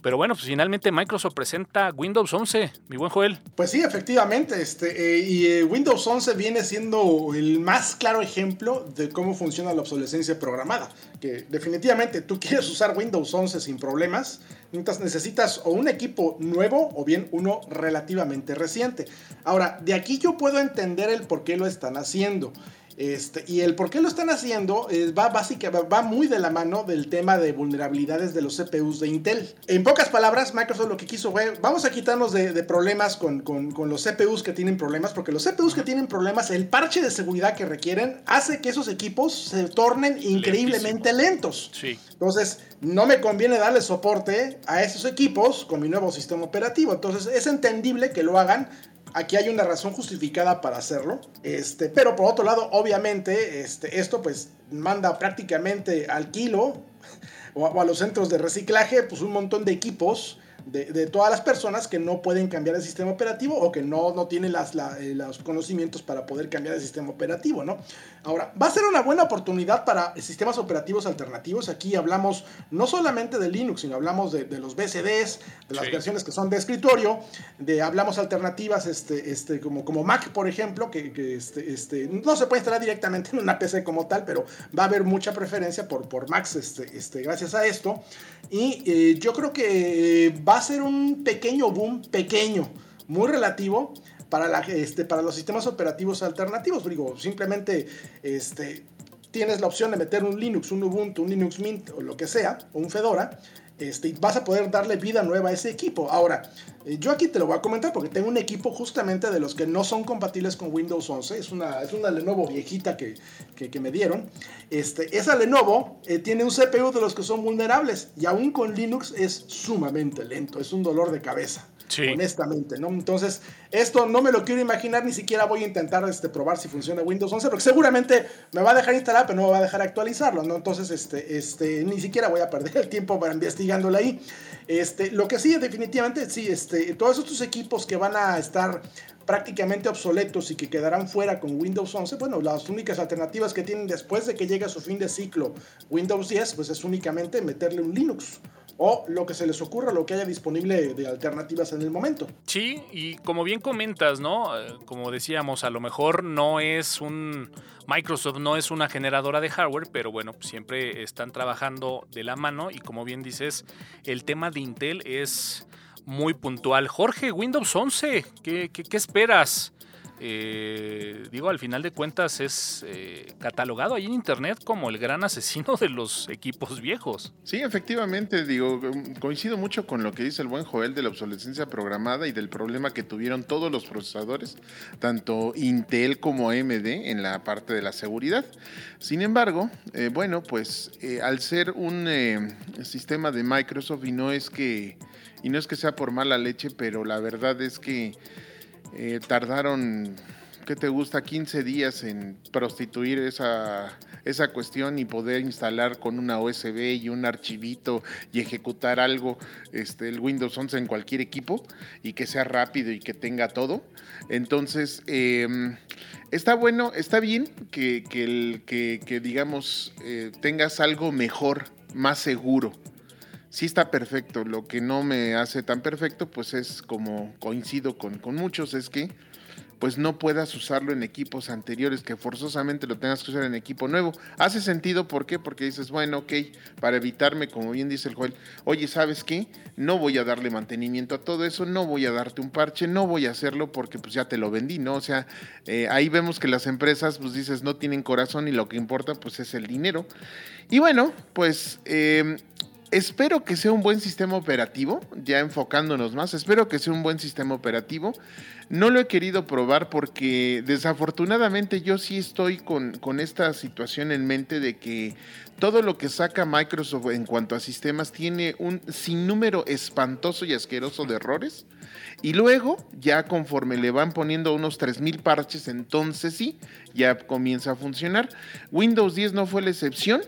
Pero bueno, pues finalmente Microsoft presenta Windows 11, mi buen Joel. Pues sí, efectivamente, este, eh, y eh, Windows 11 viene siendo el más claro ejemplo de cómo funciona la obsolescencia programada. Que definitivamente tú quieres usar Windows 11 sin problemas, necesitas o un equipo nuevo o bien uno relativamente reciente. Ahora, de aquí yo puedo entender el por qué lo están haciendo. Este, y el por qué lo están haciendo va, básicamente, va muy de la mano del tema de vulnerabilidades de los CPUs de Intel. En pocas palabras, Microsoft lo que quiso fue, vamos a quitarnos de, problemas con, los CPUs que tienen problemas, porque los CPUs que tienen problemas, el parche de seguridad que requieren hace que esos equipos se tornen increíblemente lentos. Entonces, no me conviene darle soporte a esos equipos con mi nuevo sistema operativo. Entonces, es entendible que lo hagan Aquí hay una razón justificada para hacerlo. Este, pero por otro lado, obviamente, este, esto pues manda prácticamente al kilo o a, los centros de reciclaje pues un montón de equipos de, todas las personas que no pueden cambiar el sistema operativo o que no, no tienen las, eh, los conocimientos para poder cambiar el sistema operativo, ¿no? Ahora, va a ser una buena oportunidad para sistemas operativos alternativos. Aquí hablamos no solamente de Linux, sino hablamos de, los BCDs, de las versiones que son de escritorio, de hablamos alternativas este, este, como, como Mac, por ejemplo, que, este, este, no se puede instalar directamente en una PC como tal, pero va a haber mucha preferencia por, por Macs este, este, gracias a esto. Y eh, yo creo que va a ser un pequeño boom, pequeño, muy relativo para, la, este, para los sistemas operativos alternativos. Simplemente este, tienes la opción de meter un Linux, un Ubuntu, un Linux Mint o lo que sea, o un Fedora, este, vas a poder darle vida nueva a ese equipo. Ahora, eh, yo aquí te lo voy a comentar porque tengo un equipo justamente de los que no son compatibles con Windows 11. Es una, es una Lenovo viejita que, que, me dieron. Este, esa Lenovo eh, tiene un CPU de los que son vulnerables y aún con Linux es sumamente lento, es un dolor de cabeza. Honestamente, ¿no? Entonces, esto no me lo quiero imaginar, ni siquiera voy a intentar este, probar si funciona Windows 11, porque seguramente me va a dejar instalar, pero no me va a dejar actualizarlo, ¿no? Entonces, este, este, ni siquiera voy a perder el tiempo para investigándolo ahí. Este, lo que sí, definitivamente, sí, este, todos estos equipos que van a estar prácticamente obsoletos y que quedarán fuera con Windows 11, bueno, las únicas alternativas que tienen después de que llegue a su fin de ciclo Windows 10, pues es únicamente meterle un Linux o lo que se les ocurra, lo que haya disponible de alternativas en el momento. Sí, y como bien comentas, ¿no? Eh, como decíamos, a lo mejor no es un... Microsoft no es una generadora de hardware, pero bueno, siempre están trabajando de la mano y como bien dices, el tema de Intel es muy puntual. Jorge, Windows 11, ¿qué, qué, esperas? Eh, digo, al final de cuentas es eh, catalogado ahí en Internet como el gran asesino de los equipos viejos. Sí, efectivamente, digo, coincido mucho con lo que dice el buen Joel de la obsolescencia programada y del problema que tuvieron todos los procesadores, tanto Intel como AMD en la parte de la seguridad. Sin embargo, eh, bueno, pues al ser un sistema de Microsoft y no es que y no es que sea por mala leche, pero la verdad es que eh, tardaron, ¿qué te gusta? 15 días en prostituir esa, esa cuestión y poder instalar con una USB y un archivito y ejecutar algo, este, el Windows 11 en cualquier equipo y que sea rápido y que tenga todo. Entonces, em, está bueno, está bien que, que, digamos, eh, tengas algo mejor, más seguro sí está perfecto. Lo que no me hace tan perfecto, pues es como coincido con, con muchos, es que pues no puedas usarlo en equipos anteriores, que forzosamente lo tengas que usar en equipo nuevo. Hace sentido, ¿por qué? Porque dices, bueno, ok, para evitarme, como bien dice el Joel, oye, ¿sabes qué? No voy a darle mantenimiento a todo eso, no voy a darte un parche, no voy a hacerlo porque pues ya te lo vendí, ¿no? O sea, eh, ahí vemos que las empresas, pues dices, no tienen corazón y lo que importa pues es el dinero. Y bueno, pues... Eh, Espero que sea un buen sistema operativo, ya enfocándonos más, espero que sea un buen sistema operativo. No lo he querido probar porque desafortunadamente yo sí estoy con, con, esta situación en mente de que todo lo que saca Microsoft en cuanto a sistemas tiene un sinnúmero espantoso y asqueroso de errores. Y luego, ya conforme le van poniendo unos 3.000 parches, entonces sí, ya comienza a funcionar. Windows 10 no fue la excepción.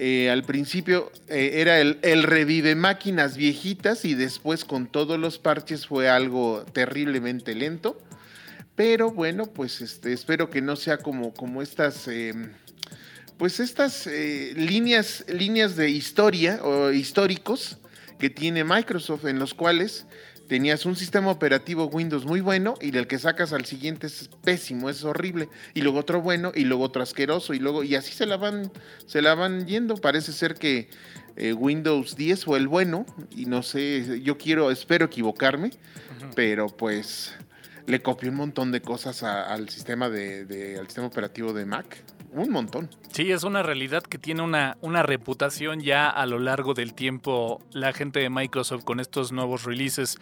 Eh, al principio eh, era el, revive máquinas viejitas y después con todos los parches fue algo terriblemente lento. Pero bueno, pues este, espero que no sea como, como estas, em, pues estas eh, líneas, líneas de historia o históricos que tiene Microsoft en los cuales tenías un sistema operativo Windows muy bueno y del que sacas al siguiente es pésimo, es horrible, y luego otro bueno y luego otro asqueroso y luego y así se la van se la van yendo, parece ser que eh, Windows 10 fue el bueno y no sé, yo quiero espero equivocarme, pero pues le copió un montón de cosas al sistema de, al sistema operativo de Mac un montón. Sí, es una realidad que tiene una, una reputación ya a lo largo del tiempo la gente de Microsoft con estos nuevos releases.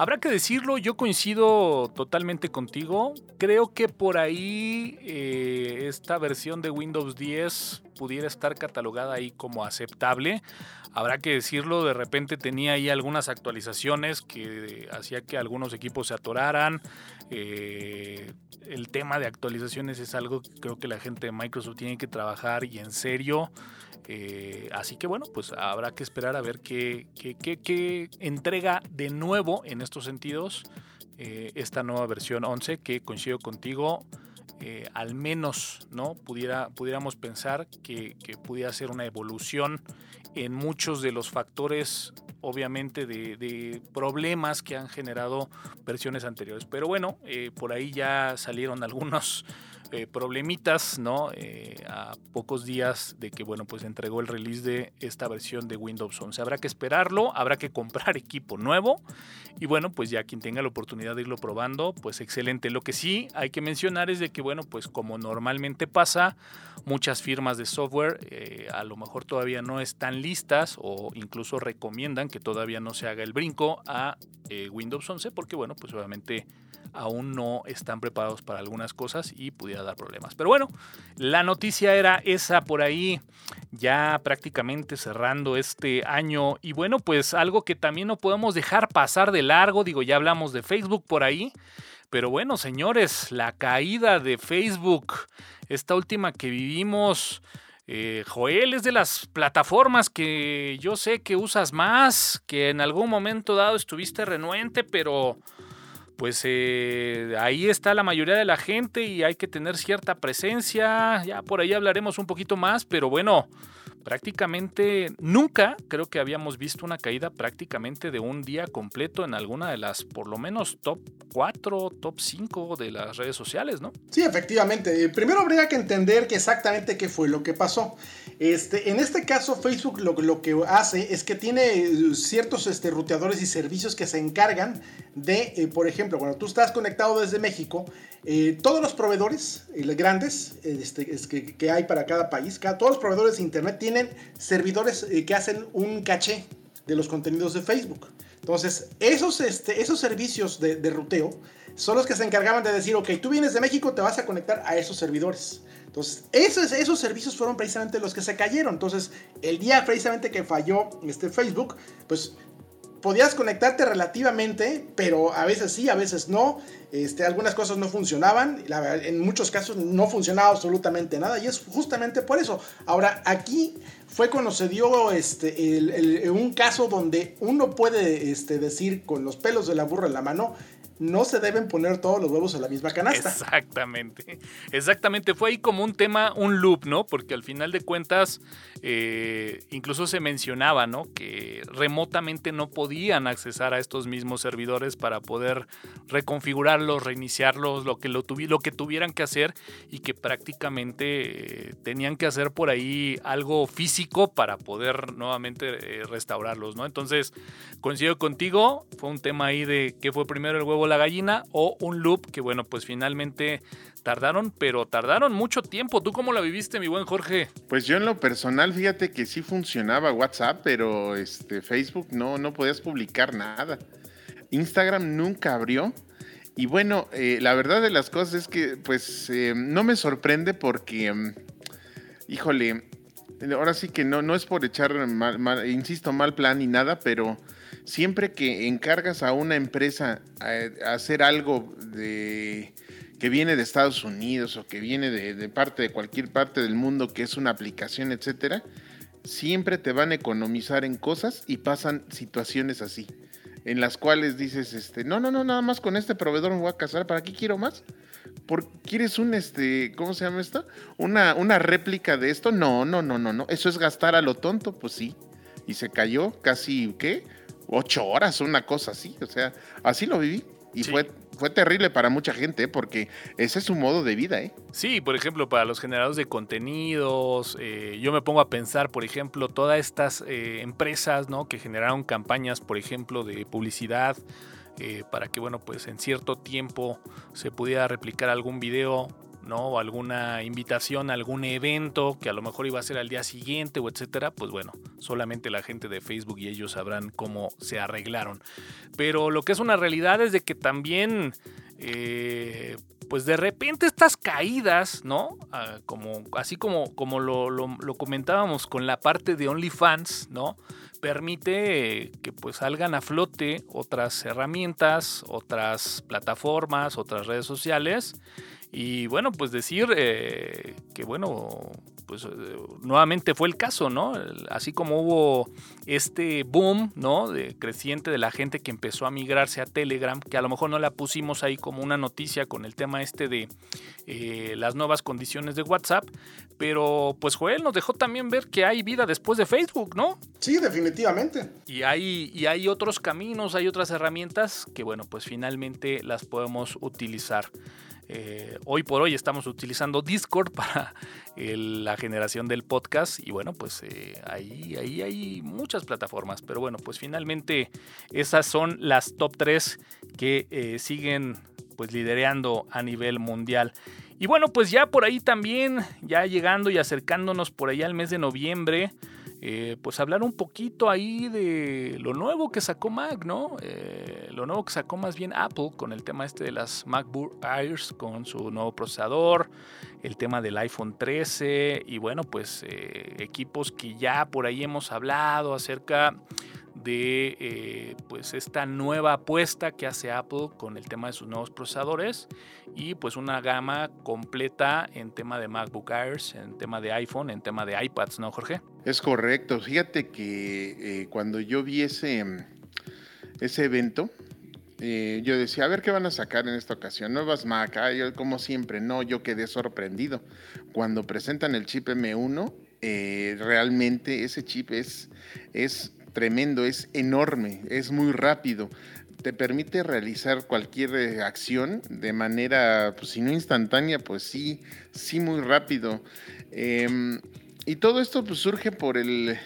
Habrá que decirlo, yo coincido totalmente contigo. Creo que por ahí eh, esta versión de Windows 10 pudiera estar catalogada ahí como aceptable. Habrá que decirlo, de repente tenía ahí algunas actualizaciones que hacía que algunos equipos se atoraran. Eh, el tema de actualizaciones es algo que creo que la gente de Microsoft tiene que trabajar y en serio. Eh, así que bueno, pues habrá que esperar a ver qué, qué, entrega de nuevo en estos sentidos eh, esta nueva versión 11 que coincido contigo. Eh, al menos no pudiera, pudiéramos pensar que, pudiera ser una evolución en muchos de los factores obviamente de, problemas que han generado versiones anteriores pero bueno por ahí ya salieron algunos eh, problemitas, ¿no? Eh, a pocos días de que, bueno, pues entregó el release de esta versión de Windows 11. Habrá que esperarlo, habrá que comprar equipo nuevo y bueno, pues ya quien tenga la oportunidad de irlo probando, pues excelente. Lo que sí hay que mencionar es de que, bueno, pues como normalmente pasa, muchas firmas de software eh, a lo mejor todavía no están listas o incluso recomiendan que todavía no se haga el brinco a Windows 11 porque, bueno, pues obviamente aún no están preparados para algunas cosas y pudiera dar problemas. Pero bueno, la noticia era esa por ahí, ya prácticamente cerrando este año. Y bueno, pues algo que también no podemos dejar pasar de largo, digo, ya hablamos de Facebook por ahí. Pero bueno, señores, la caída de Facebook, esta última que vivimos, eh, Joel, es de las plataformas que yo sé que usas más, que en algún momento dado estuviste renuente, pero pues eh, ahí está la mayoría de la gente y hay que tener cierta presencia. Ya por ahí hablaremos un poquito más, pero bueno, prácticamente nunca creo que habíamos visto una caída prácticamente de un día completo en alguna de las, por lo menos, top 4, top 5 de las redes sociales, ¿no? Sí, efectivamente. Eh, primero habría que entender que exactamente qué fue lo que pasó. Este, en este caso, Facebook lo, lo que hace es que tiene ciertos este, ruteadores y servicios que se encargan de, eh, por ejemplo, cuando tú estás conectado desde México, eh, todos los proveedores grandes este, es que, que, hay para cada país, cada, todos los proveedores de Internet tienen servidores eh, que hacen un caché de los contenidos de Facebook. Entonces, esos, este, esos servicios de, de, ruteo son los que se encargaban de decir, ok, tú vienes de México, te vas a conectar a esos servidores. Entonces, esos, esos servicios fueron precisamente los que se cayeron. Entonces, el día precisamente que falló este Facebook, pues podías conectarte relativamente, pero a veces sí, a veces no. Este, algunas cosas no funcionaban, en muchos casos no funcionaba absolutamente nada y es justamente por eso. Ahora, aquí fue cuando se dio este, un caso donde uno puede este, decir con los pelos de la burra en la mano, no se deben poner todos los huevos en la misma canasta. Exactamente, exactamente. Fue ahí como un tema, un loop, ¿no? Porque al final de cuentas, eh, incluso se mencionaba, ¿no? Que remotamente no podían accesar a estos mismos servidores para poder reconfigurarlos, reiniciarlos, lo que, lo, lo que tuvieran que hacer y que prácticamente eh, tenían que hacer por ahí algo físico para poder nuevamente eh, restaurarlos, ¿no? Entonces, coincido contigo, fue un tema ahí de qué fue primero el huevo la gallina o un loop que bueno, pues finalmente tardaron, pero tardaron mucho tiempo. ¿Tú cómo la viviste, mi buen Jorge? Pues yo en lo personal, fíjate que sí funcionaba WhatsApp, pero este Facebook no, no podías publicar nada. Instagram nunca abrió. Y bueno, eh, la verdad de las cosas es que pues eh, no me sorprende porque, mm, híjole, ahora sí que no, no es por echar, insisto, mal plan ni nada, pero siempre que encargas a una empresa a, hacer algo de, que viene de Estados Unidos o que viene de, parte de cualquier parte del mundo, que es una aplicación, etcétera, siempre te van a economizar en cosas y pasan situaciones así, en las cuales dices, este, no, no, no, nada más con este proveedor me voy a casar, ¿para qué quiero más? ¿Por, ¿Quieres un, este, cómo se llama esto? Una, una réplica de esto? No, no, no, no, no. Eso es gastar a lo tonto, pues sí. Y se cayó casi, ¿qué? Ocho horas, una cosa así. O sea, así lo viví. Y fue, fue terrible para mucha gente, ¿eh? porque ese es su modo de vida, ¿eh? Sí, por ejemplo, para los generadores de contenidos, eh, yo me pongo a pensar, por ejemplo, todas estas eh, empresas, ¿no? Que generaron campañas, por ejemplo, de publicidad, para que, bueno, pues en cierto tiempo se pudiera replicar algún video ¿no? O alguna invitación a algún evento que a lo mejor iba a ser al día siguiente o etcétera, pues bueno, solamente la gente de Facebook y ellos sabrán cómo se arreglaron. Pero lo que es una realidad es de que también, eh, pues de repente estas caídas, ¿no? Ah, como, así como, como lo, lo, comentábamos con la parte de OnlyFans, ¿no? permite que pues salgan a flote otras herramientas, otras plataformas, otras redes sociales y bueno, pues decir eh, que bueno, pues eh, nuevamente fue el caso, ¿no? Así como hubo este boom, ¿no? De creciente de la gente que empezó a migrarse a Telegram, que a lo mejor no la pusimos ahí como una noticia con el tema este de eh, las nuevas condiciones de WhatsApp, pero pues Joel nos dejó también ver que hay vida después de Facebook, ¿no? Sí, definitivamente. Y hay, y hay otros caminos, hay otras herramientas que bueno, pues finalmente las podemos utilizar. Eh, hoy por hoy estamos utilizando Discord para la generación del podcast y bueno, pues eh, ahí, ahí hay muchas plataformas, pero bueno, pues finalmente esas son las top 3 que eh, siguen pues liderando a nivel mundial. Y bueno, pues ya por ahí también, ya llegando y acercándonos por allá al mes de noviembre, eh, pues hablar un poquito ahí de lo nuevo que sacó Mac, ¿no? Eh, lo nuevo que sacó más bien Apple con el tema este de las MacBook Airs con su nuevo procesador, el tema del iPhone 13 y bueno, pues eh, equipos que ya por ahí hemos hablado acerca de eh, pues esta nueva apuesta que hace Apple con el tema de sus nuevos procesadores y pues una gama completa en tema de MacBook Airs, en tema de iPhone, en tema de iPads, ¿no, Jorge? Es correcto. Fíjate que eh, cuando yo vi ese, ese evento, eh, yo decía, a ver qué van a sacar en esta ocasión. Nuevas Mac, como siempre, no, yo quedé sorprendido. Cuando presentan el chip M1, realmente ese chip es tremendo, es enorme, es muy rápido. Te permite realizar cualquier eh, acción de manera, pues si no instantánea, pues sí, sí muy rápido. Em, y todo esto pues, surge por el,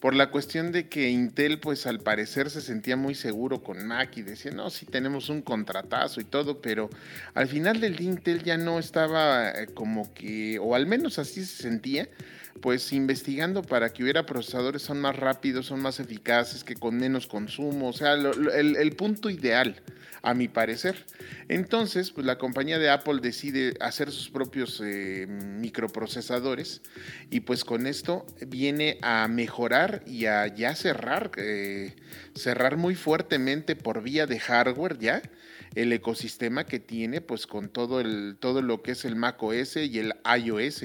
por la cuestión de que Intel, pues al parecer se sentía muy seguro con Mac y decía, no, sí tenemos un contratazo y todo, pero al final del Intel ya no estaba eh, como que, o al menos así se sentía, pues investigando para que hubiera procesadores son más rápidos, son más eficaces, que con menos consumo, o sea, el, punto ideal, a mi parecer. Entonces, pues la compañía de Apple decide hacer sus propios eh, microprocesadores y pues con esto viene a mejorar y a ya cerrar, eh, cerrar muy fuertemente por vía de hardware ya el ecosistema que tiene pues con todo el todo lo que es el Mac OS y el iOS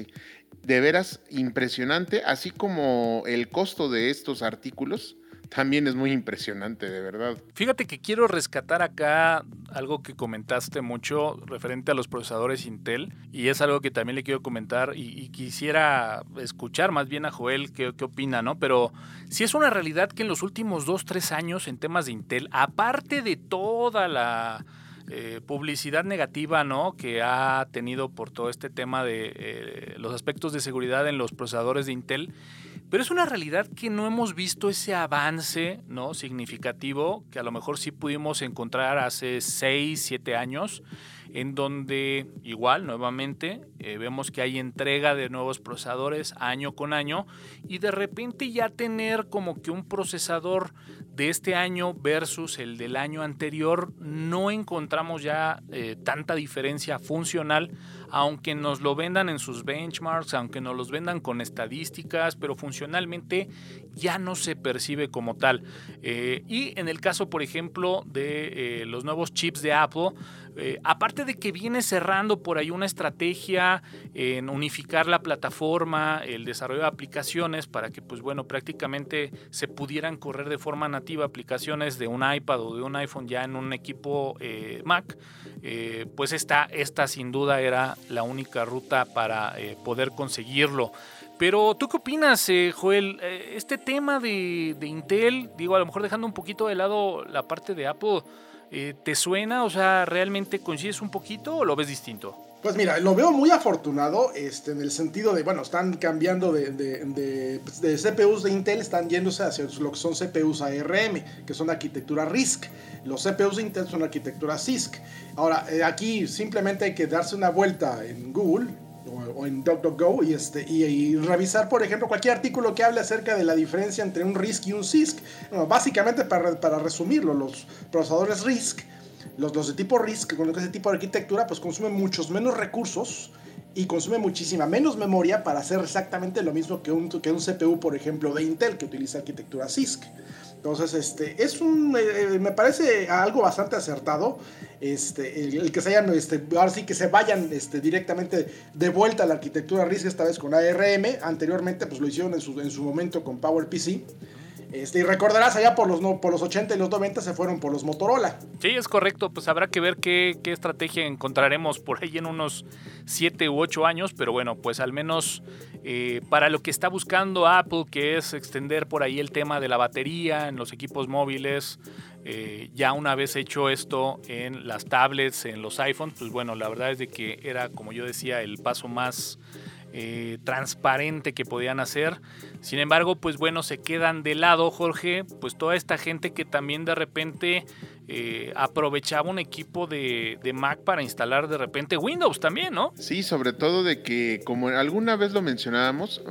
de veras impresionante, así como el costo de estos artículos también es muy impresionante, de verdad. Fíjate que quiero rescatar acá algo que comentaste mucho referente a los procesadores Intel y es algo que también le quiero comentar y, quisiera escuchar más bien a Joel qué, opina, ¿no? Pero si es una realidad que en los últimos dos, tres años en temas de Intel, aparte de toda la eh, publicidad negativa ¿no? que ha tenido por todo este tema de eh, los aspectos de seguridad en los procesadores de Intel. Pero es una realidad que no hemos visto ese avance ¿no? significativo que a lo mejor sí pudimos encontrar hace 6, 7 años en donde igual nuevamente eh, vemos que hay entrega de nuevos procesadores año con año y de repente ya tener como que un procesador de este año versus el del año anterior no encontramos ya eh, tanta diferencia funcional aunque nos lo vendan en sus benchmarks, aunque nos los vendan con estadísticas, pero funcionalmente ya no se percibe como tal. Eh, y en el caso, por ejemplo, de los nuevos chips de Apple, eh, aparte de que viene cerrando por ahí una estrategia en unificar la plataforma, el desarrollo de aplicaciones para que pues bueno prácticamente se pudieran correr de forma nativa aplicaciones de un iPad o de un iPhone ya en un equipo eh, Mac, eh, pues esta, esta sin duda era la única ruta para poder conseguirlo. Pero tú qué opinas, Joel? este tema de, de Intel, digo, a lo mejor dejando un poquito de lado la parte de Apple, eh, ¿Te suena? O sea, ¿realmente coincides un poquito o lo ves distinto? Pues mira, lo veo muy afortunado este, en el sentido de, bueno, están cambiando de, de, de, CPUs de Intel, están yéndose hacia lo que son CPUs ARM, que son arquitectura RISC. Los CPUs de Intel son arquitectura CISC. Ahora, eh, aquí simplemente hay que darse una vuelta en Google o, en DuckDuckGo y, este, y, revisar, por ejemplo, cualquier artículo que hable acerca de la diferencia entre un RISC y un CISC. básicamente, para, para resumirlo, los procesadores RISC, los, los de tipo RISC, con ese tipo de arquitectura, pues consumen muchos menos recursos y consume muchísima menos memoria para hacer exactamente lo mismo que un, que un CPU, por ejemplo, de Intel, que utiliza arquitectura CISC. Entonces, este, es un, eh, me parece algo bastante acertado, este, el, que se hayan, este, ahora sí que se vayan este, directamente de vuelta a la arquitectura RISC, esta vez con ARM, anteriormente pues lo hicieron en su, en su momento con PowerPC. Este, y recordarás, allá por los, por los 80 y los 90 se fueron por los Motorola. Sí, es correcto. Pues habrá que ver qué, estrategia encontraremos por ahí en unos 7 u 8 años. Pero bueno, pues al menos eh, para lo que está buscando Apple, que es extender por ahí el tema de la batería en los equipos móviles. Eh, ya una vez hecho esto en las tablets, en los iPhones, pues bueno, la verdad es de que era, como yo decía, el paso más eh, transparente que podían hacer. Sin embargo, pues bueno, se quedan de lado, Jorge, pues toda esta gente que también de repente eh, aprovechaba un equipo de, Mac para instalar de repente Windows también, ¿no? Sí, sobre todo de que, como alguna vez lo mencionábamos,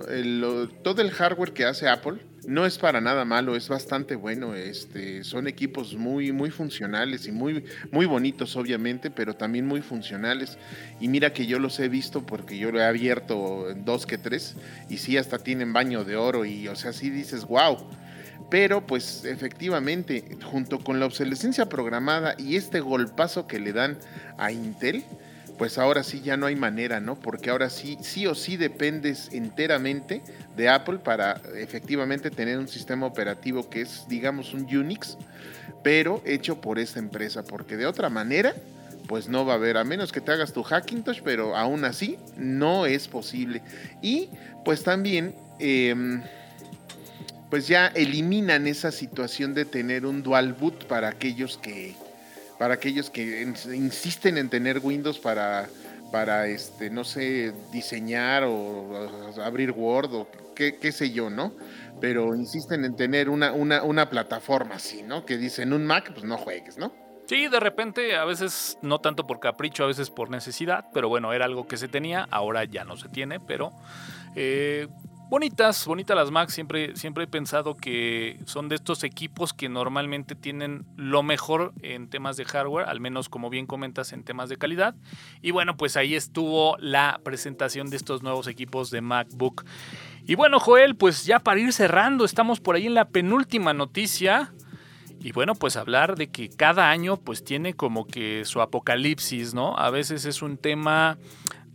todo el hardware que hace Apple no es para nada malo, es bastante bueno. Este, son equipos muy, muy funcionales y muy, muy bonitos, obviamente, pero también muy funcionales. Y mira que yo los he visto porque yo lo he abierto dos que tres, y sí, hasta tienen baño de oro, y o sea, sí dices, wow. Pero pues efectivamente, junto con la obsolescencia programada y este golpazo que le dan a Intel, pues ahora sí ya no hay manera, ¿no? Porque ahora sí, sí o sí dependes enteramente de Apple para efectivamente tener un sistema operativo que es, digamos, un Unix, pero hecho por esta empresa, porque de otra manera, pues no va a haber, a menos que te hagas tu Hackintosh, pero aún así no es posible. Y pues también, em, pues ya eliminan esa situación de tener un dual boot para aquellos que para aquellos que insisten en tener Windows para, para este, no sé, diseñar o, abrir Word o qué, sé yo, ¿no? Pero insisten en tener una, una, una plataforma así, ¿no? Que dicen un Mac, pues no juegues, ¿no? Sí, de repente, a veces no tanto por capricho, a veces por necesidad, pero bueno, era algo que se tenía, ahora ya no se tiene, pero eh, Bonitas, bonitas las Mac. Siempre, siempre he pensado que son de estos equipos que normalmente tienen lo mejor en temas de hardware, al menos como bien comentas en temas de calidad. Y bueno, pues ahí estuvo la presentación de estos nuevos equipos de MacBook. Y bueno, Joel, pues ya para ir cerrando, estamos por ahí en la penúltima noticia. Y bueno, pues hablar de que cada año pues tiene como que su apocalipsis, ¿no? A veces es un tema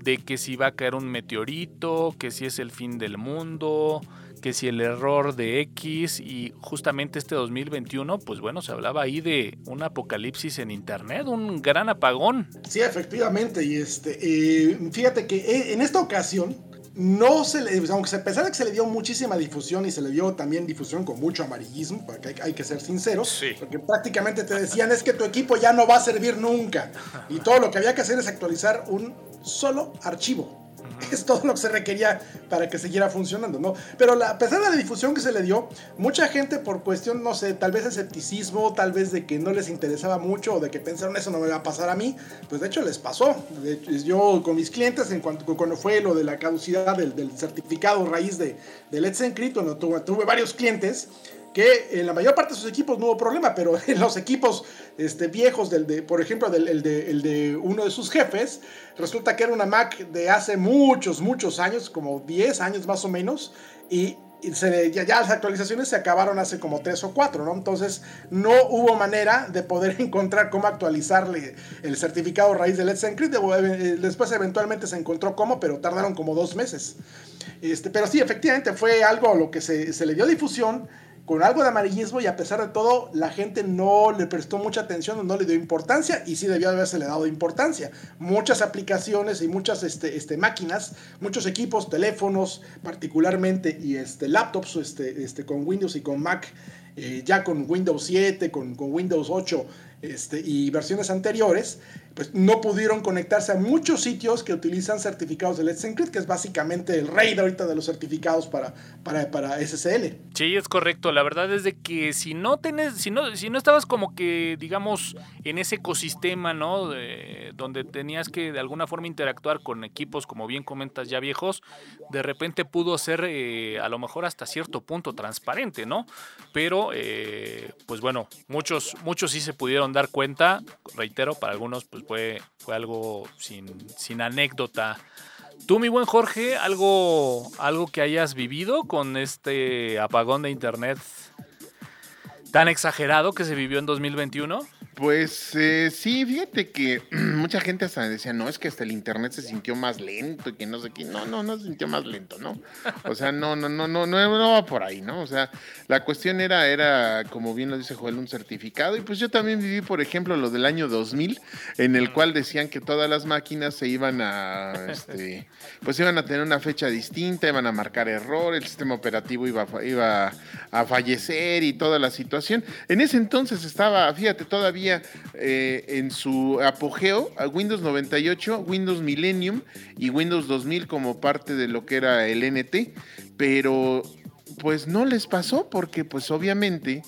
de que si va a caer un meteorito, que si es el fin del mundo, que si el error de X y justamente este 2021, pues bueno, se hablaba ahí de un apocalipsis en Internet, un gran apagón. Sí, efectivamente, y este, eh, fíjate que eh, en esta ocasión no se le, aunque a pesar de que se le dio muchísima difusión y se le dio también difusión con mucho amarillismo, porque hay, hay que ser sinceros, porque prácticamente te decían es que tu equipo ya no va a servir nunca y todo lo que había que hacer es actualizar un solo archivo. Es todo lo que se requería para que siguiera funcionando, ¿no? Pero a pesar de la difusión que se le dio, mucha gente por cuestión, no sé, tal vez escepticismo, tal vez de que no les interesaba mucho o de que pensaron eso no me va a pasar a mí, pues de hecho les pasó. yo con mis clientes, en cuanto cuando fue lo de la caducidad del, certificado raíz de, de Let's Encrypt, tuve, tuve varios clientes, que en la mayor parte de sus equipos no hubo problema, pero en los equipos este, viejos, del de, por ejemplo, del, el de, el de uno de sus jefes, resulta que era una Mac de hace muchos, muchos años, como 10 años más o menos, y ya, las actualizaciones se acabaron hace como 3 o 4, ¿no? Entonces no hubo manera de poder encontrar cómo actualizarle el certificado raíz de Let's Encrypt. Eh, después eventualmente se encontró cómo, pero tardaron como dos meses. Este, pero sí, efectivamente fue algo a lo que se, se le dio difusión con algo de amarillismo y a pesar de todo la gente no le prestó mucha atención, no le dio importancia y sí debió haberse le dado importancia. Muchas aplicaciones y muchas este, este, máquinas, muchos equipos, teléfonos particularmente y este, laptops este, este, con Windows y con Mac, eh, ya con Windows 7, con, con Windows 8 este, y versiones anteriores, pues no pudieron conectarse a muchos sitios que utilizan certificados de Let's Encrypt, que es básicamente el rey de ahorita de los certificados para, para, para SSL. Sí, es correcto. La verdad es de que si no tenés, si no, si no estabas como que, digamos, en ese ecosistema, ¿no? donde tenías que de alguna forma interactuar con equipos, como bien comentas, ya viejos, de repente pudo ser eh, a lo mejor hasta cierto punto transparente, ¿no? Pero, eh, pues bueno, muchos, muchos sí se pudieron dar cuenta, reitero, para algunos, pues fue, fue algo sin, sin anécdota. Tú, mi buen Jorge, algo, algo que hayas vivido con este apagón de internet tan exagerado que se vivió en 2021? Pues eh, sí, fíjate que mucha gente hasta decía, no, es que hasta el internet se sintió más lento y que no sé qué. No, no, no se sintió más lento, ¿no? O sea, no, no, no, no, no, no va por ahí, ¿no? O sea, la cuestión era, era, como bien lo dice Joel, un certificado. Y pues yo también viví, por ejemplo, lo del año 2000, en el cual decían que todas las máquinas se iban a, este, pues iban a tener una fecha distinta, iban a marcar error, el sistema operativo iba, iba a fallecer y toda la situación En ese entonces estaba, fíjate, todavía eh, en su apogeo Windows 98, Windows Millennium y Windows 2000 como parte de lo que era el NT, pero pues no les pasó porque pues obviamente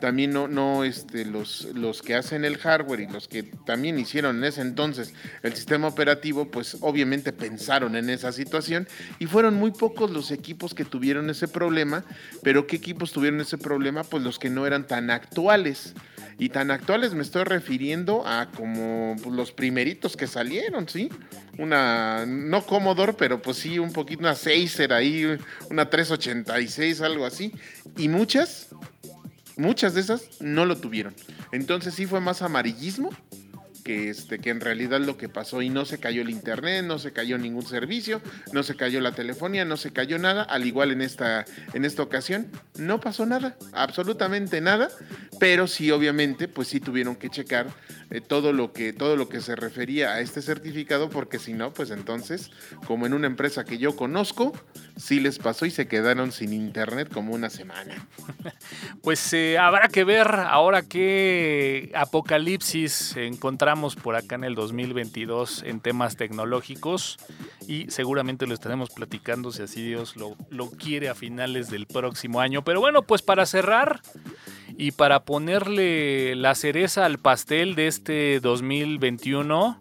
también no, no este, los, los que hacen el hardware y los que también hicieron en ese entonces el sistema operativo, pues obviamente pensaron en esa situación y fueron muy pocos los equipos que tuvieron ese problema, pero ¿qué equipos tuvieron ese problema? Pues los que no eran tan actuales. Y tan actuales me estoy refiriendo a como pues, los primeritos que salieron, ¿sí? Una, no Commodore, pero pues sí, un poquito, una 6 era ahí, una 386, algo así. Y muchas Muchas de esas no lo tuvieron. Entonces sí fue más amarillismo que, este, que en realidad lo que pasó y no se cayó el internet, no se cayó ningún servicio, no se cayó la telefonía, no se cayó nada, al igual en esta, en esta ocasión, no pasó nada, absolutamente nada, pero sí obviamente pues sí tuvieron que checar eh, todo, lo que, todo lo que se refería a este certificado, porque si no, pues entonces, como en una empresa que yo conozco, sí les pasó y se quedaron sin internet como una semana. Pues eh, habrá que ver ahora qué apocalipsis encontramos por acá en el 2022 en temas tecnológicos y seguramente lo estaremos platicando si así Dios lo, lo quiere a finales del próximo año. Pero bueno, pues para cerrar... Y para ponerle la cereza al pastel de este 2021,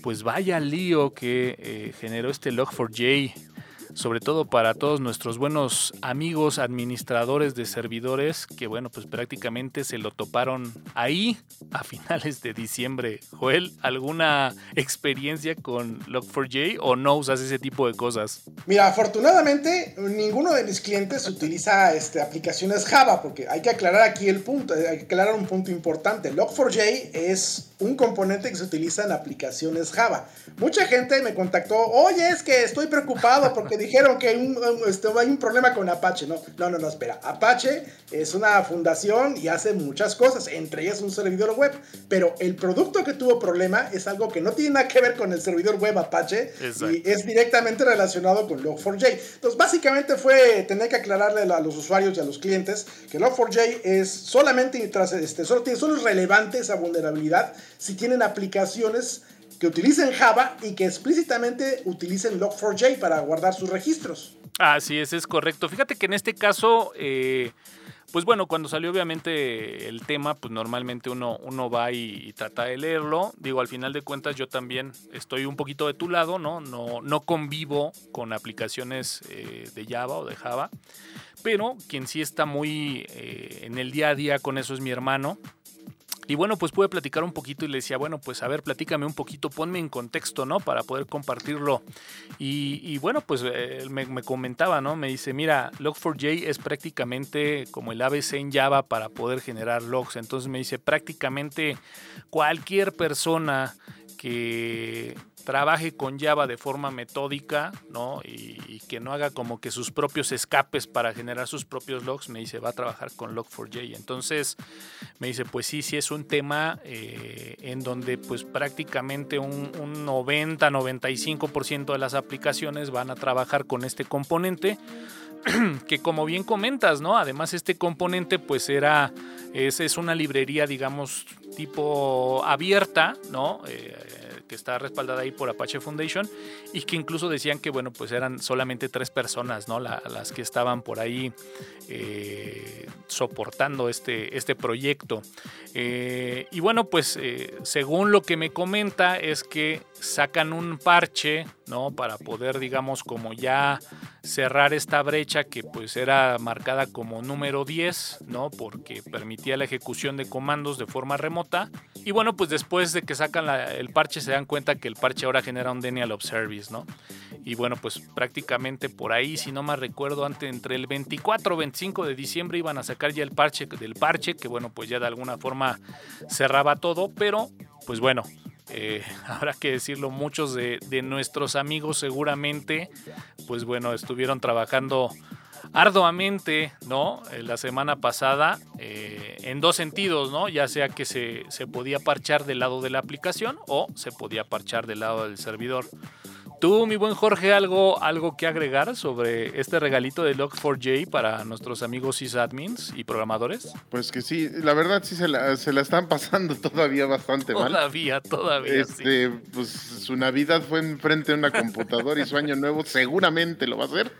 pues vaya lío que eh, generó este Log4j sobre todo para todos nuestros buenos amigos administradores de servidores que bueno pues prácticamente se lo toparon ahí a finales de diciembre. Joel, ¿alguna experiencia con Log4j o no usas ese tipo de cosas? Mira, afortunadamente ninguno de mis clientes utiliza este, aplicaciones Java porque hay que aclarar aquí el punto, hay que aclarar un punto importante. Log4j es un componente que se utiliza en aplicaciones Java. Mucha gente me contactó, oye, es que estoy preocupado porque dijeron que este, hay un problema con Apache. No, no, no, no, espera. Apache es una fundación y hace muchas cosas, entre ellas un servidor web. Pero el producto que tuvo problema es algo que no tiene nada que ver con el servidor web Apache y es directamente relacionado con Log4j. Entonces, básicamente fue tener que aclararle a los usuarios y a los clientes que Log4j es solamente, este, solo, tiene, solo es relevante esa vulnerabilidad si tienen aplicaciones que utilicen Java y que explícitamente utilicen Log4j para guardar sus registros. Así es, es correcto. Fíjate que en este caso, eh, pues bueno, cuando salió obviamente el tema, pues normalmente uno, uno va y, trata de leerlo. Digo, al final de cuentas yo también estoy un poquito de tu lado, ¿no? No, no convivo con aplicaciones eh, de Java o de Java, pero quien sí está muy eh, en el día a día con eso es mi hermano. Y bueno, pues pude platicar un poquito y le decía, bueno, pues a ver, platícame un poquito, ponme en contexto, ¿no? Para poder compartirlo. Y, bueno, pues él me, me, comentaba, ¿no? Me dice, mira, Log4j es prácticamente como el ABC en Java para poder generar logs. Entonces me dice, prácticamente cualquier persona que trabaje con Java de forma metódica, ¿no? Y, que no haga como que sus propios escapes para generar sus propios logs, me dice, va a trabajar con Log4j. Entonces, me dice, pues sí, sí es un tema eh, en donde pues prácticamente un, un 90-95% de las aplicaciones van a trabajar con este componente que como bien comentas, ¿no? Además este componente pues era, es, es una librería digamos tipo abierta, ¿no? Eh, que está respaldada ahí por Apache Foundation y que incluso decían que bueno pues eran solamente tres personas no las que estaban por ahí eh, soportando este, este proyecto. Eh, y bueno pues eh, según lo que me comenta es que sacan un parche no para poder digamos como ya cerrar esta brecha que pues era marcada como número 10 no porque permitía la ejecución de comandos de forma remota. Y bueno pues después de que sacan el parche se dan cuenta que el parche ahora genera un denial of service, ¿no? Y bueno, pues prácticamente por ahí, si no me recuerdo, antes entre el 24 o 25 de diciembre iban a sacar ya el parche del parche, que bueno, pues ya de alguna forma cerraba todo, pero pues bueno, eh, habrá que decirlo, muchos de, nuestros amigos seguramente, pues bueno, estuvieron trabajando arduamente, ¿no? Eh, la semana pasada, eh, en dos sentidos, ¿no? Ya sea que se, se podía parchar del lado de la aplicación o se podía parchar del lado del servidor. Tú, mi buen Jorge, algo, algo que agregar sobre este regalito de Log4j para nuestros amigos sysadmins y programadores? Pues que sí, la verdad sí se la, se la están pasando todavía bastante mal. Todavía, todavía. Este, Pues su Navidad fue enfrente de una computadora y su año nuevo seguramente lo va a hacer.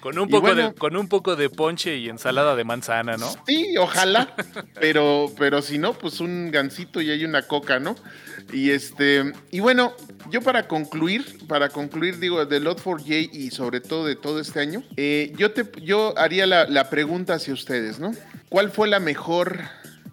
Con un, poco de, con un poco de ponche y ensalada de manzana, ¿no? Sí, ojalá. pero, pero si no, pues un gansito y hay una coca, ¿no? Y este, y bueno, yo para concluir, para concluir, digo, de Lot4j y sobre todo de todo este año, eh, yo te yo haría la, la pregunta hacia ustedes, ¿no? ¿Cuál fue la mejor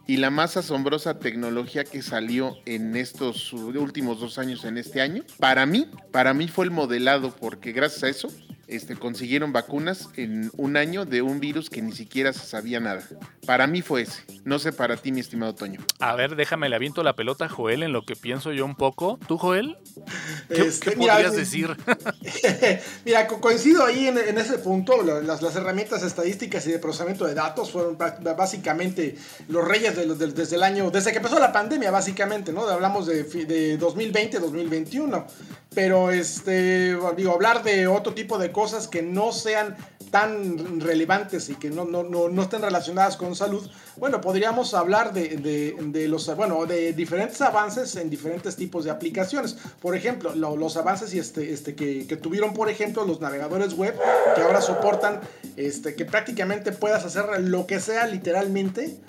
y la más asombrosa tecnología que salió en estos últimos dos años, en este año? Para mí, para mí fue el modelado, porque gracias a eso este, consiguieron vacunas en un año de un virus que ni siquiera se sabía nada. Para mí fue ese. No sé para ti, mi estimado Toño. A ver, déjame le aviento la pelota a Joel en lo que pienso yo un poco. ¿Tú, Joel? ¿Qué, este, podrías decir? mira, coincido ahí en, ese punto. Las, las, herramientas estadísticas y de procesamiento de datos fueron básicamente los reyes desde el año, desde que empezó la pandemia, básicamente, ¿no? Hablamos de, de 2020, 2021. Pero, este, digo, hablar de otro tipo de cosas que no sean tan relevantes y que no, no, no, no estén relacionadas con salud, bueno, podríamos hablar de, de, de, los, bueno, de diferentes avances en diferentes tipos de aplicaciones. Por ejemplo, los avances y este, este, que, que, tuvieron, por ejemplo, los navegadores web, que ahora soportan este, que prácticamente puedas hacer lo que sea literalmente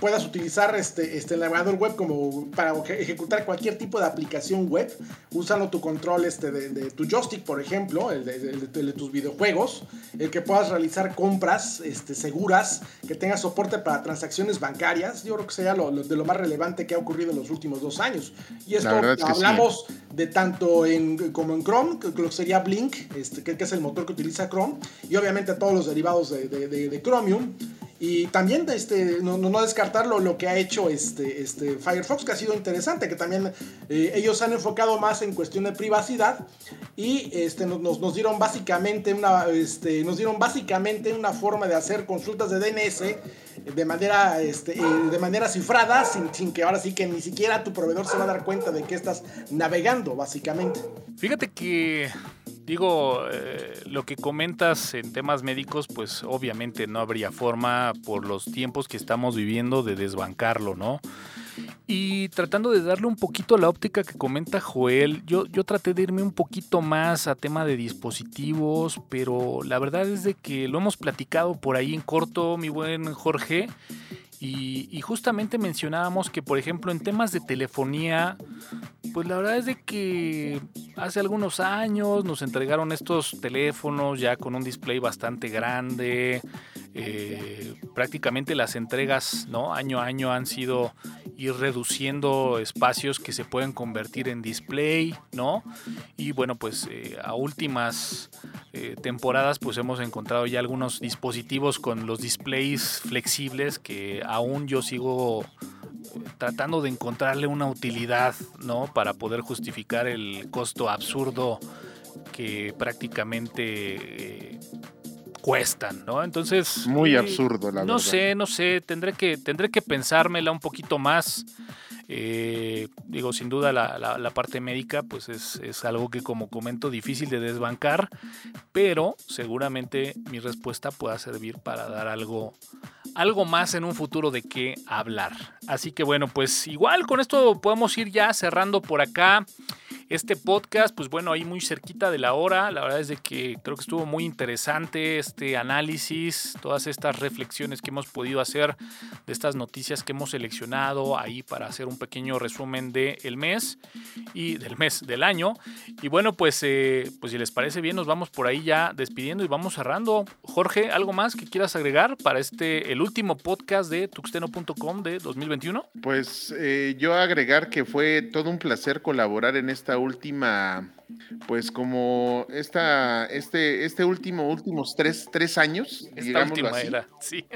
puedas utilizar este, este navegador web como para ejecutar cualquier tipo de aplicación web, usando tu control este de, tu joystick, por ejemplo, el de, tus videojuegos, el que puedas realizar compras este, seguras, que tengas soporte para transacciones bancarias, yo creo que sea lo, de lo más relevante que ha ocurrido en los últimos dos años. Y esto hablamos de tanto en, como en Chrome, que, lo que sería Blink, este, que, que, es el motor que utiliza Chrome, y obviamente todos los derivados de, Chromium. Y también este, no, no, descartarlo lo que ha hecho este, este Firefox, que ha sido interesante, que también eh, ellos han enfocado más en cuestión de privacidad y este, nos, nos, dieron básicamente una, este, nos dieron básicamente una forma de hacer consultas de DNS de manera, este, eh, de manera cifrada, sin, sin que ahora sí que ni siquiera tu proveedor se va a dar cuenta de que estás navegando, básicamente. Fíjate que Digo, eh, lo que comentas en temas médicos, pues obviamente no habría forma por los tiempos que estamos viviendo de desbancarlo, ¿no? Y tratando de darle un poquito a la óptica que comenta Joel, yo, yo traté de irme un poquito más a tema de dispositivos, pero la verdad es de que lo hemos platicado por ahí en corto, mi buen Jorge, y, justamente mencionábamos que, por ejemplo, en temas de telefonía, pues la verdad es de que hace algunos años nos entregaron estos teléfonos ya con un display bastante grande. Eh, prácticamente las entregas, ¿no? Año a año han sido ir reduciendo espacios que se pueden convertir en display, ¿no? Y bueno, pues eh, a últimas eh, temporadas pues hemos encontrado ya algunos dispositivos con los displays flexibles que aún yo sigo tratando de encontrarle una utilidad, ¿no? Para poder justificar el costo absurdo que prácticamente cuestan, ¿no? Entonces... Muy absurdo, la no verdad. No sé, no sé, tendré que, tendré que pensármela un poquito más. Eh, digo, sin duda la, parte médica pues es, algo que como comento difícil de desbancar, pero seguramente mi respuesta pueda servir para dar algo, algo más en un futuro de qué hablar. Así que bueno, pues igual con esto podemos ir ya cerrando por acá. Este podcast, pues bueno, ahí muy cerquita de la hora. La verdad es de que creo que estuvo muy interesante este análisis, todas estas reflexiones que hemos podido hacer de estas noticias que hemos seleccionado ahí para hacer un pequeño resumen del mes y del mes del año. Y bueno, pues, eh, pues si les parece bien, nos vamos por ahí ya despidiendo y vamos cerrando. Jorge, ¿algo más que quieras agregar para este, el último podcast de tuxteno.com de 2021? Pues eh, yo agregar que fue todo un placer colaborar en esta última, pues como esta, este, este último, últimos tres, tres años, esta última era, sí.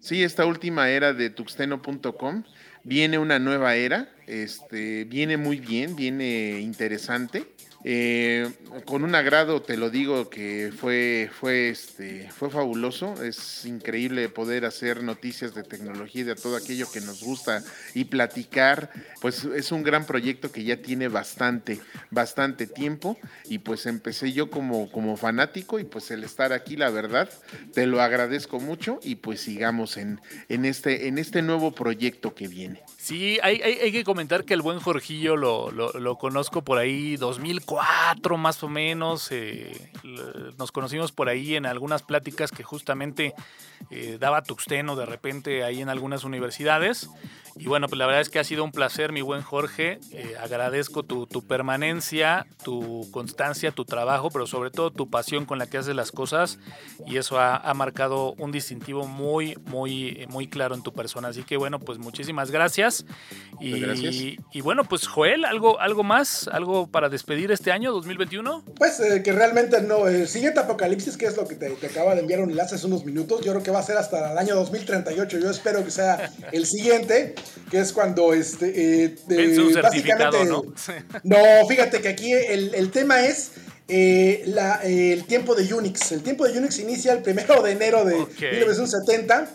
Sí, esta última era de tuxteno.com. Viene una nueva era, este, viene muy bien, viene interesante. Eh, con un agrado te lo digo que fue, fue, este, fue fabuloso. Es increíble poder hacer noticias de tecnología y de todo aquello que nos gusta y platicar. Pues es un gran proyecto que ya tiene bastante, bastante tiempo. Y pues empecé yo como, como fanático y pues el estar aquí, la verdad, te lo agradezco mucho y pues sigamos en, en, este, en este nuevo proyecto que viene. Sí, hay, hay, que comentar que el buen Jorgillo lo, lo, conozco por ahí 2004 más o menos. Eh, nos conocimos por ahí en algunas pláticas que justamente eh, daba Tuxteno de repente ahí en algunas universidades. Y bueno, pues la verdad es que ha sido un placer, mi buen Jorge. Eh, agradezco tu, tu, permanencia, tu constancia, tu trabajo, pero sobre todo tu pasión con la que haces las cosas. Y eso ha, ha marcado un distintivo muy, muy, muy claro en tu persona. Así que bueno, pues muchísimas gracias. Y, gracias. y bueno, pues Joel, ¿algo, ¿algo más? ¿Algo para despedir este año 2021? Pues eh, que realmente no. El siguiente apocalipsis, que es lo que te, te acaba de enviar un enlace hace unos minutos, yo creo que va a ser hasta el año 2038. Yo espero que sea el siguiente que es cuando este eh, básicamente ¿no? no fíjate que aquí el, el tema es eh, la, el tiempo de Unix. El tiempo de Unix inicia el primero de enero de 1970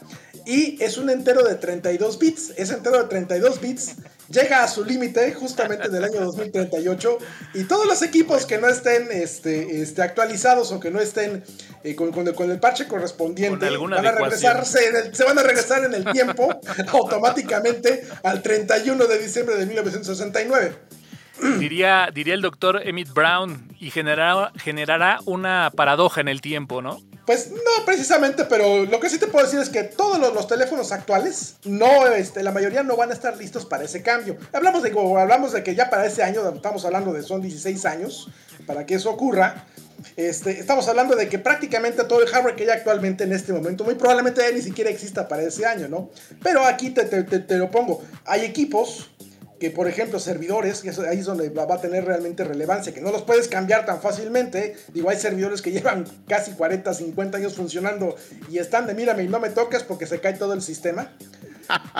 y es un entero de 32 bits. Ese entero de 32 bits llega a su límite justamente en el año 2038 y todos los equipos que no estén este, este, actualizados o que no estén eh, con, con, el, parche correspondiente van a regresarse se van a regresar en el tiempo automáticamente al 31 de diciembre de 1969. Diría, diría el doctor Emmett Brown y generará, generará una paradoja en el tiempo, ¿no? Pues no precisamente, pero lo que sí te puedo decir es que todos los, teléfonos actuales, no, este, la mayoría no van a estar listos para ese cambio. Hablamos de, hablamos de que ya para ese año, estamos hablando de son 16 años para que eso ocurra. Este, estamos hablando de que prácticamente todo el hardware que hay actualmente en este momento, muy probablemente ni siquiera exista para ese año, ¿no? Pero aquí te, te, te lo pongo. Hay equipos que por ejemplo servidores, que ahí es donde va a tener realmente relevancia, que no los puedes cambiar tan fácilmente. Digo, hay servidores que llevan casi 40, 50 años funcionando y están de mírame y no me toques porque se cae todo el sistema.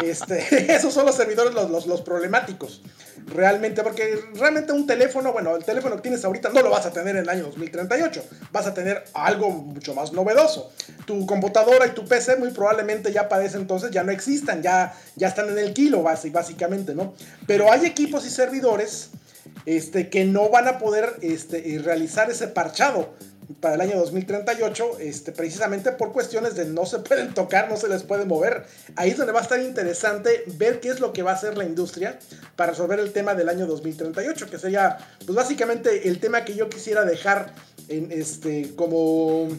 Este, esos son los servidores los, los, problemáticos. Realmente, porque realmente un teléfono, bueno, el teléfono que tienes ahorita no lo vas a tener en el año 2038. Vas a tener algo mucho más novedoso. Tu computadora y tu PC muy probablemente ya para entonces ya no existan, ya, ya están en el kilo básicamente, ¿no? Pero hay equipos y servidores este, que no van a poder este, realizar ese parchado para el año 2038, este, precisamente por cuestiones de no se pueden tocar, no se les puede mover. Ahí es donde va a estar interesante ver qué es lo que va a hacer la industria para resolver el tema del año 2038, que sería, pues básicamente el tema que yo quisiera dejar en este, como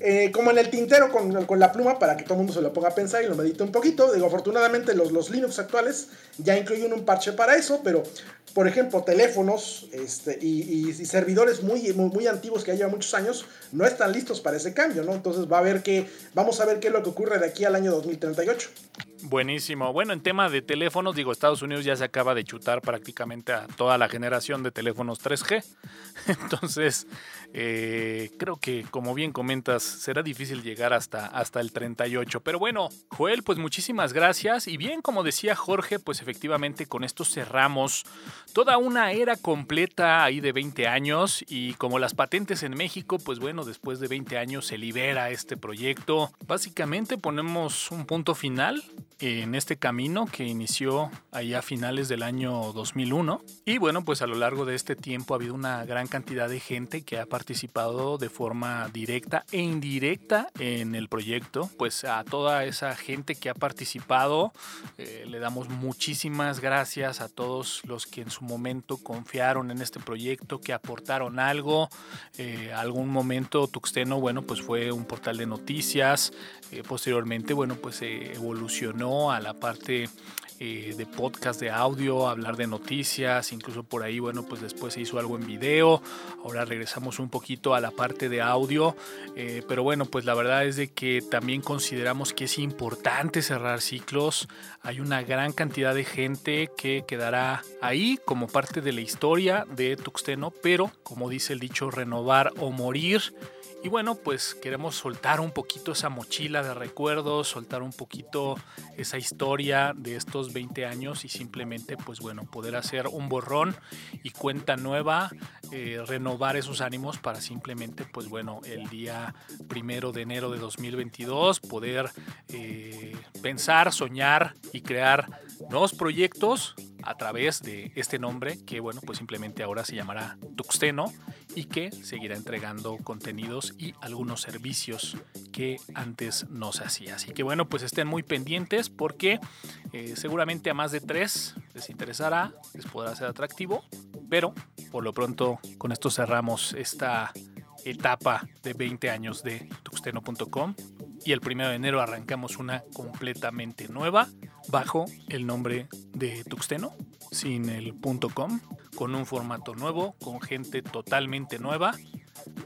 eh, como en el tintero con, con, la pluma para que todo el mundo se lo ponga a pensar y lo medite un poquito. Digo, afortunadamente los, los Linux actuales ya incluyen un parche para eso, pero por ejemplo, teléfonos este, y, servidores muy, muy, antiguos que ya llevan muchos años no están listos para ese cambio, ¿no? Entonces va a ver qué, vamos a ver qué es lo que ocurre de aquí al año 2038. Buenísimo. Bueno, en tema de teléfonos, digo, Estados Unidos ya se acaba de chutar prácticamente a toda la generación de teléfonos 3G. Entonces, eh, creo que, como bien comentas, será difícil llegar hasta, hasta el 38. Pero bueno, Joel, pues muchísimas gracias. Y bien, como decía Jorge, pues efectivamente con esto cerramos toda una era completa ahí de 20 años. Y como las patentes en México, pues bueno, después de 20 años se libera este proyecto. Básicamente ponemos un punto final en este camino que inició ahí a finales del año 2001. Y bueno, pues a lo largo de este tiempo ha habido una gran cantidad de gente que ha participado de forma directa e indirecta en el proyecto. Pues a toda esa gente que ha participado eh, le damos muchísimas gracias a todos los que en su momento confiaron en este proyecto, que aportaron algo. Eh, algún momento Tuxteno, bueno, pues fue un portal de noticias. Eh, posteriormente, bueno, pues evolucionó a la parte eh, de podcast de audio, hablar de noticias, incluso por ahí, bueno, pues después se hizo algo en video, ahora regresamos un poquito a la parte de audio, eh, pero bueno, pues la verdad es de que también consideramos que es importante cerrar ciclos, hay una gran cantidad de gente que quedará ahí como parte de la historia de Tuxteno, pero como dice el dicho, renovar o morir. Y bueno, pues queremos soltar un poquito esa mochila de recuerdos, soltar un poquito esa historia de estos estos 20 años y simplemente pues bueno, poder hacer un borrón y cuenta nueva, eh, renovar esos ánimos para simplemente pues bueno, el día primero de enero de 2022 poder eh, pensar, soñar y crear nuevos proyectos a través de este nombre que bueno pues simplemente ahora se llamará Tuxteno y que seguirá entregando contenidos y algunos servicios que antes no se hacía. Así que bueno, pues estén muy pendientes porque eh, seguramente a más de tres les interesará, les podrá ser atractivo, pero por lo pronto con esto cerramos esta etapa de 20 años de tuxteno.com y el primero de enero arrancamos una completamente nueva bajo el nombre de Tuxteno, sin el .com, con un formato nuevo, con gente totalmente nueva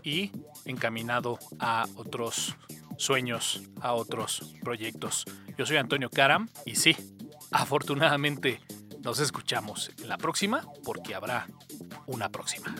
y encaminado a otros sueños, a otros proyectos. Yo soy Antonio Karam y sí, afortunadamente nos escuchamos la próxima porque habrá una próxima.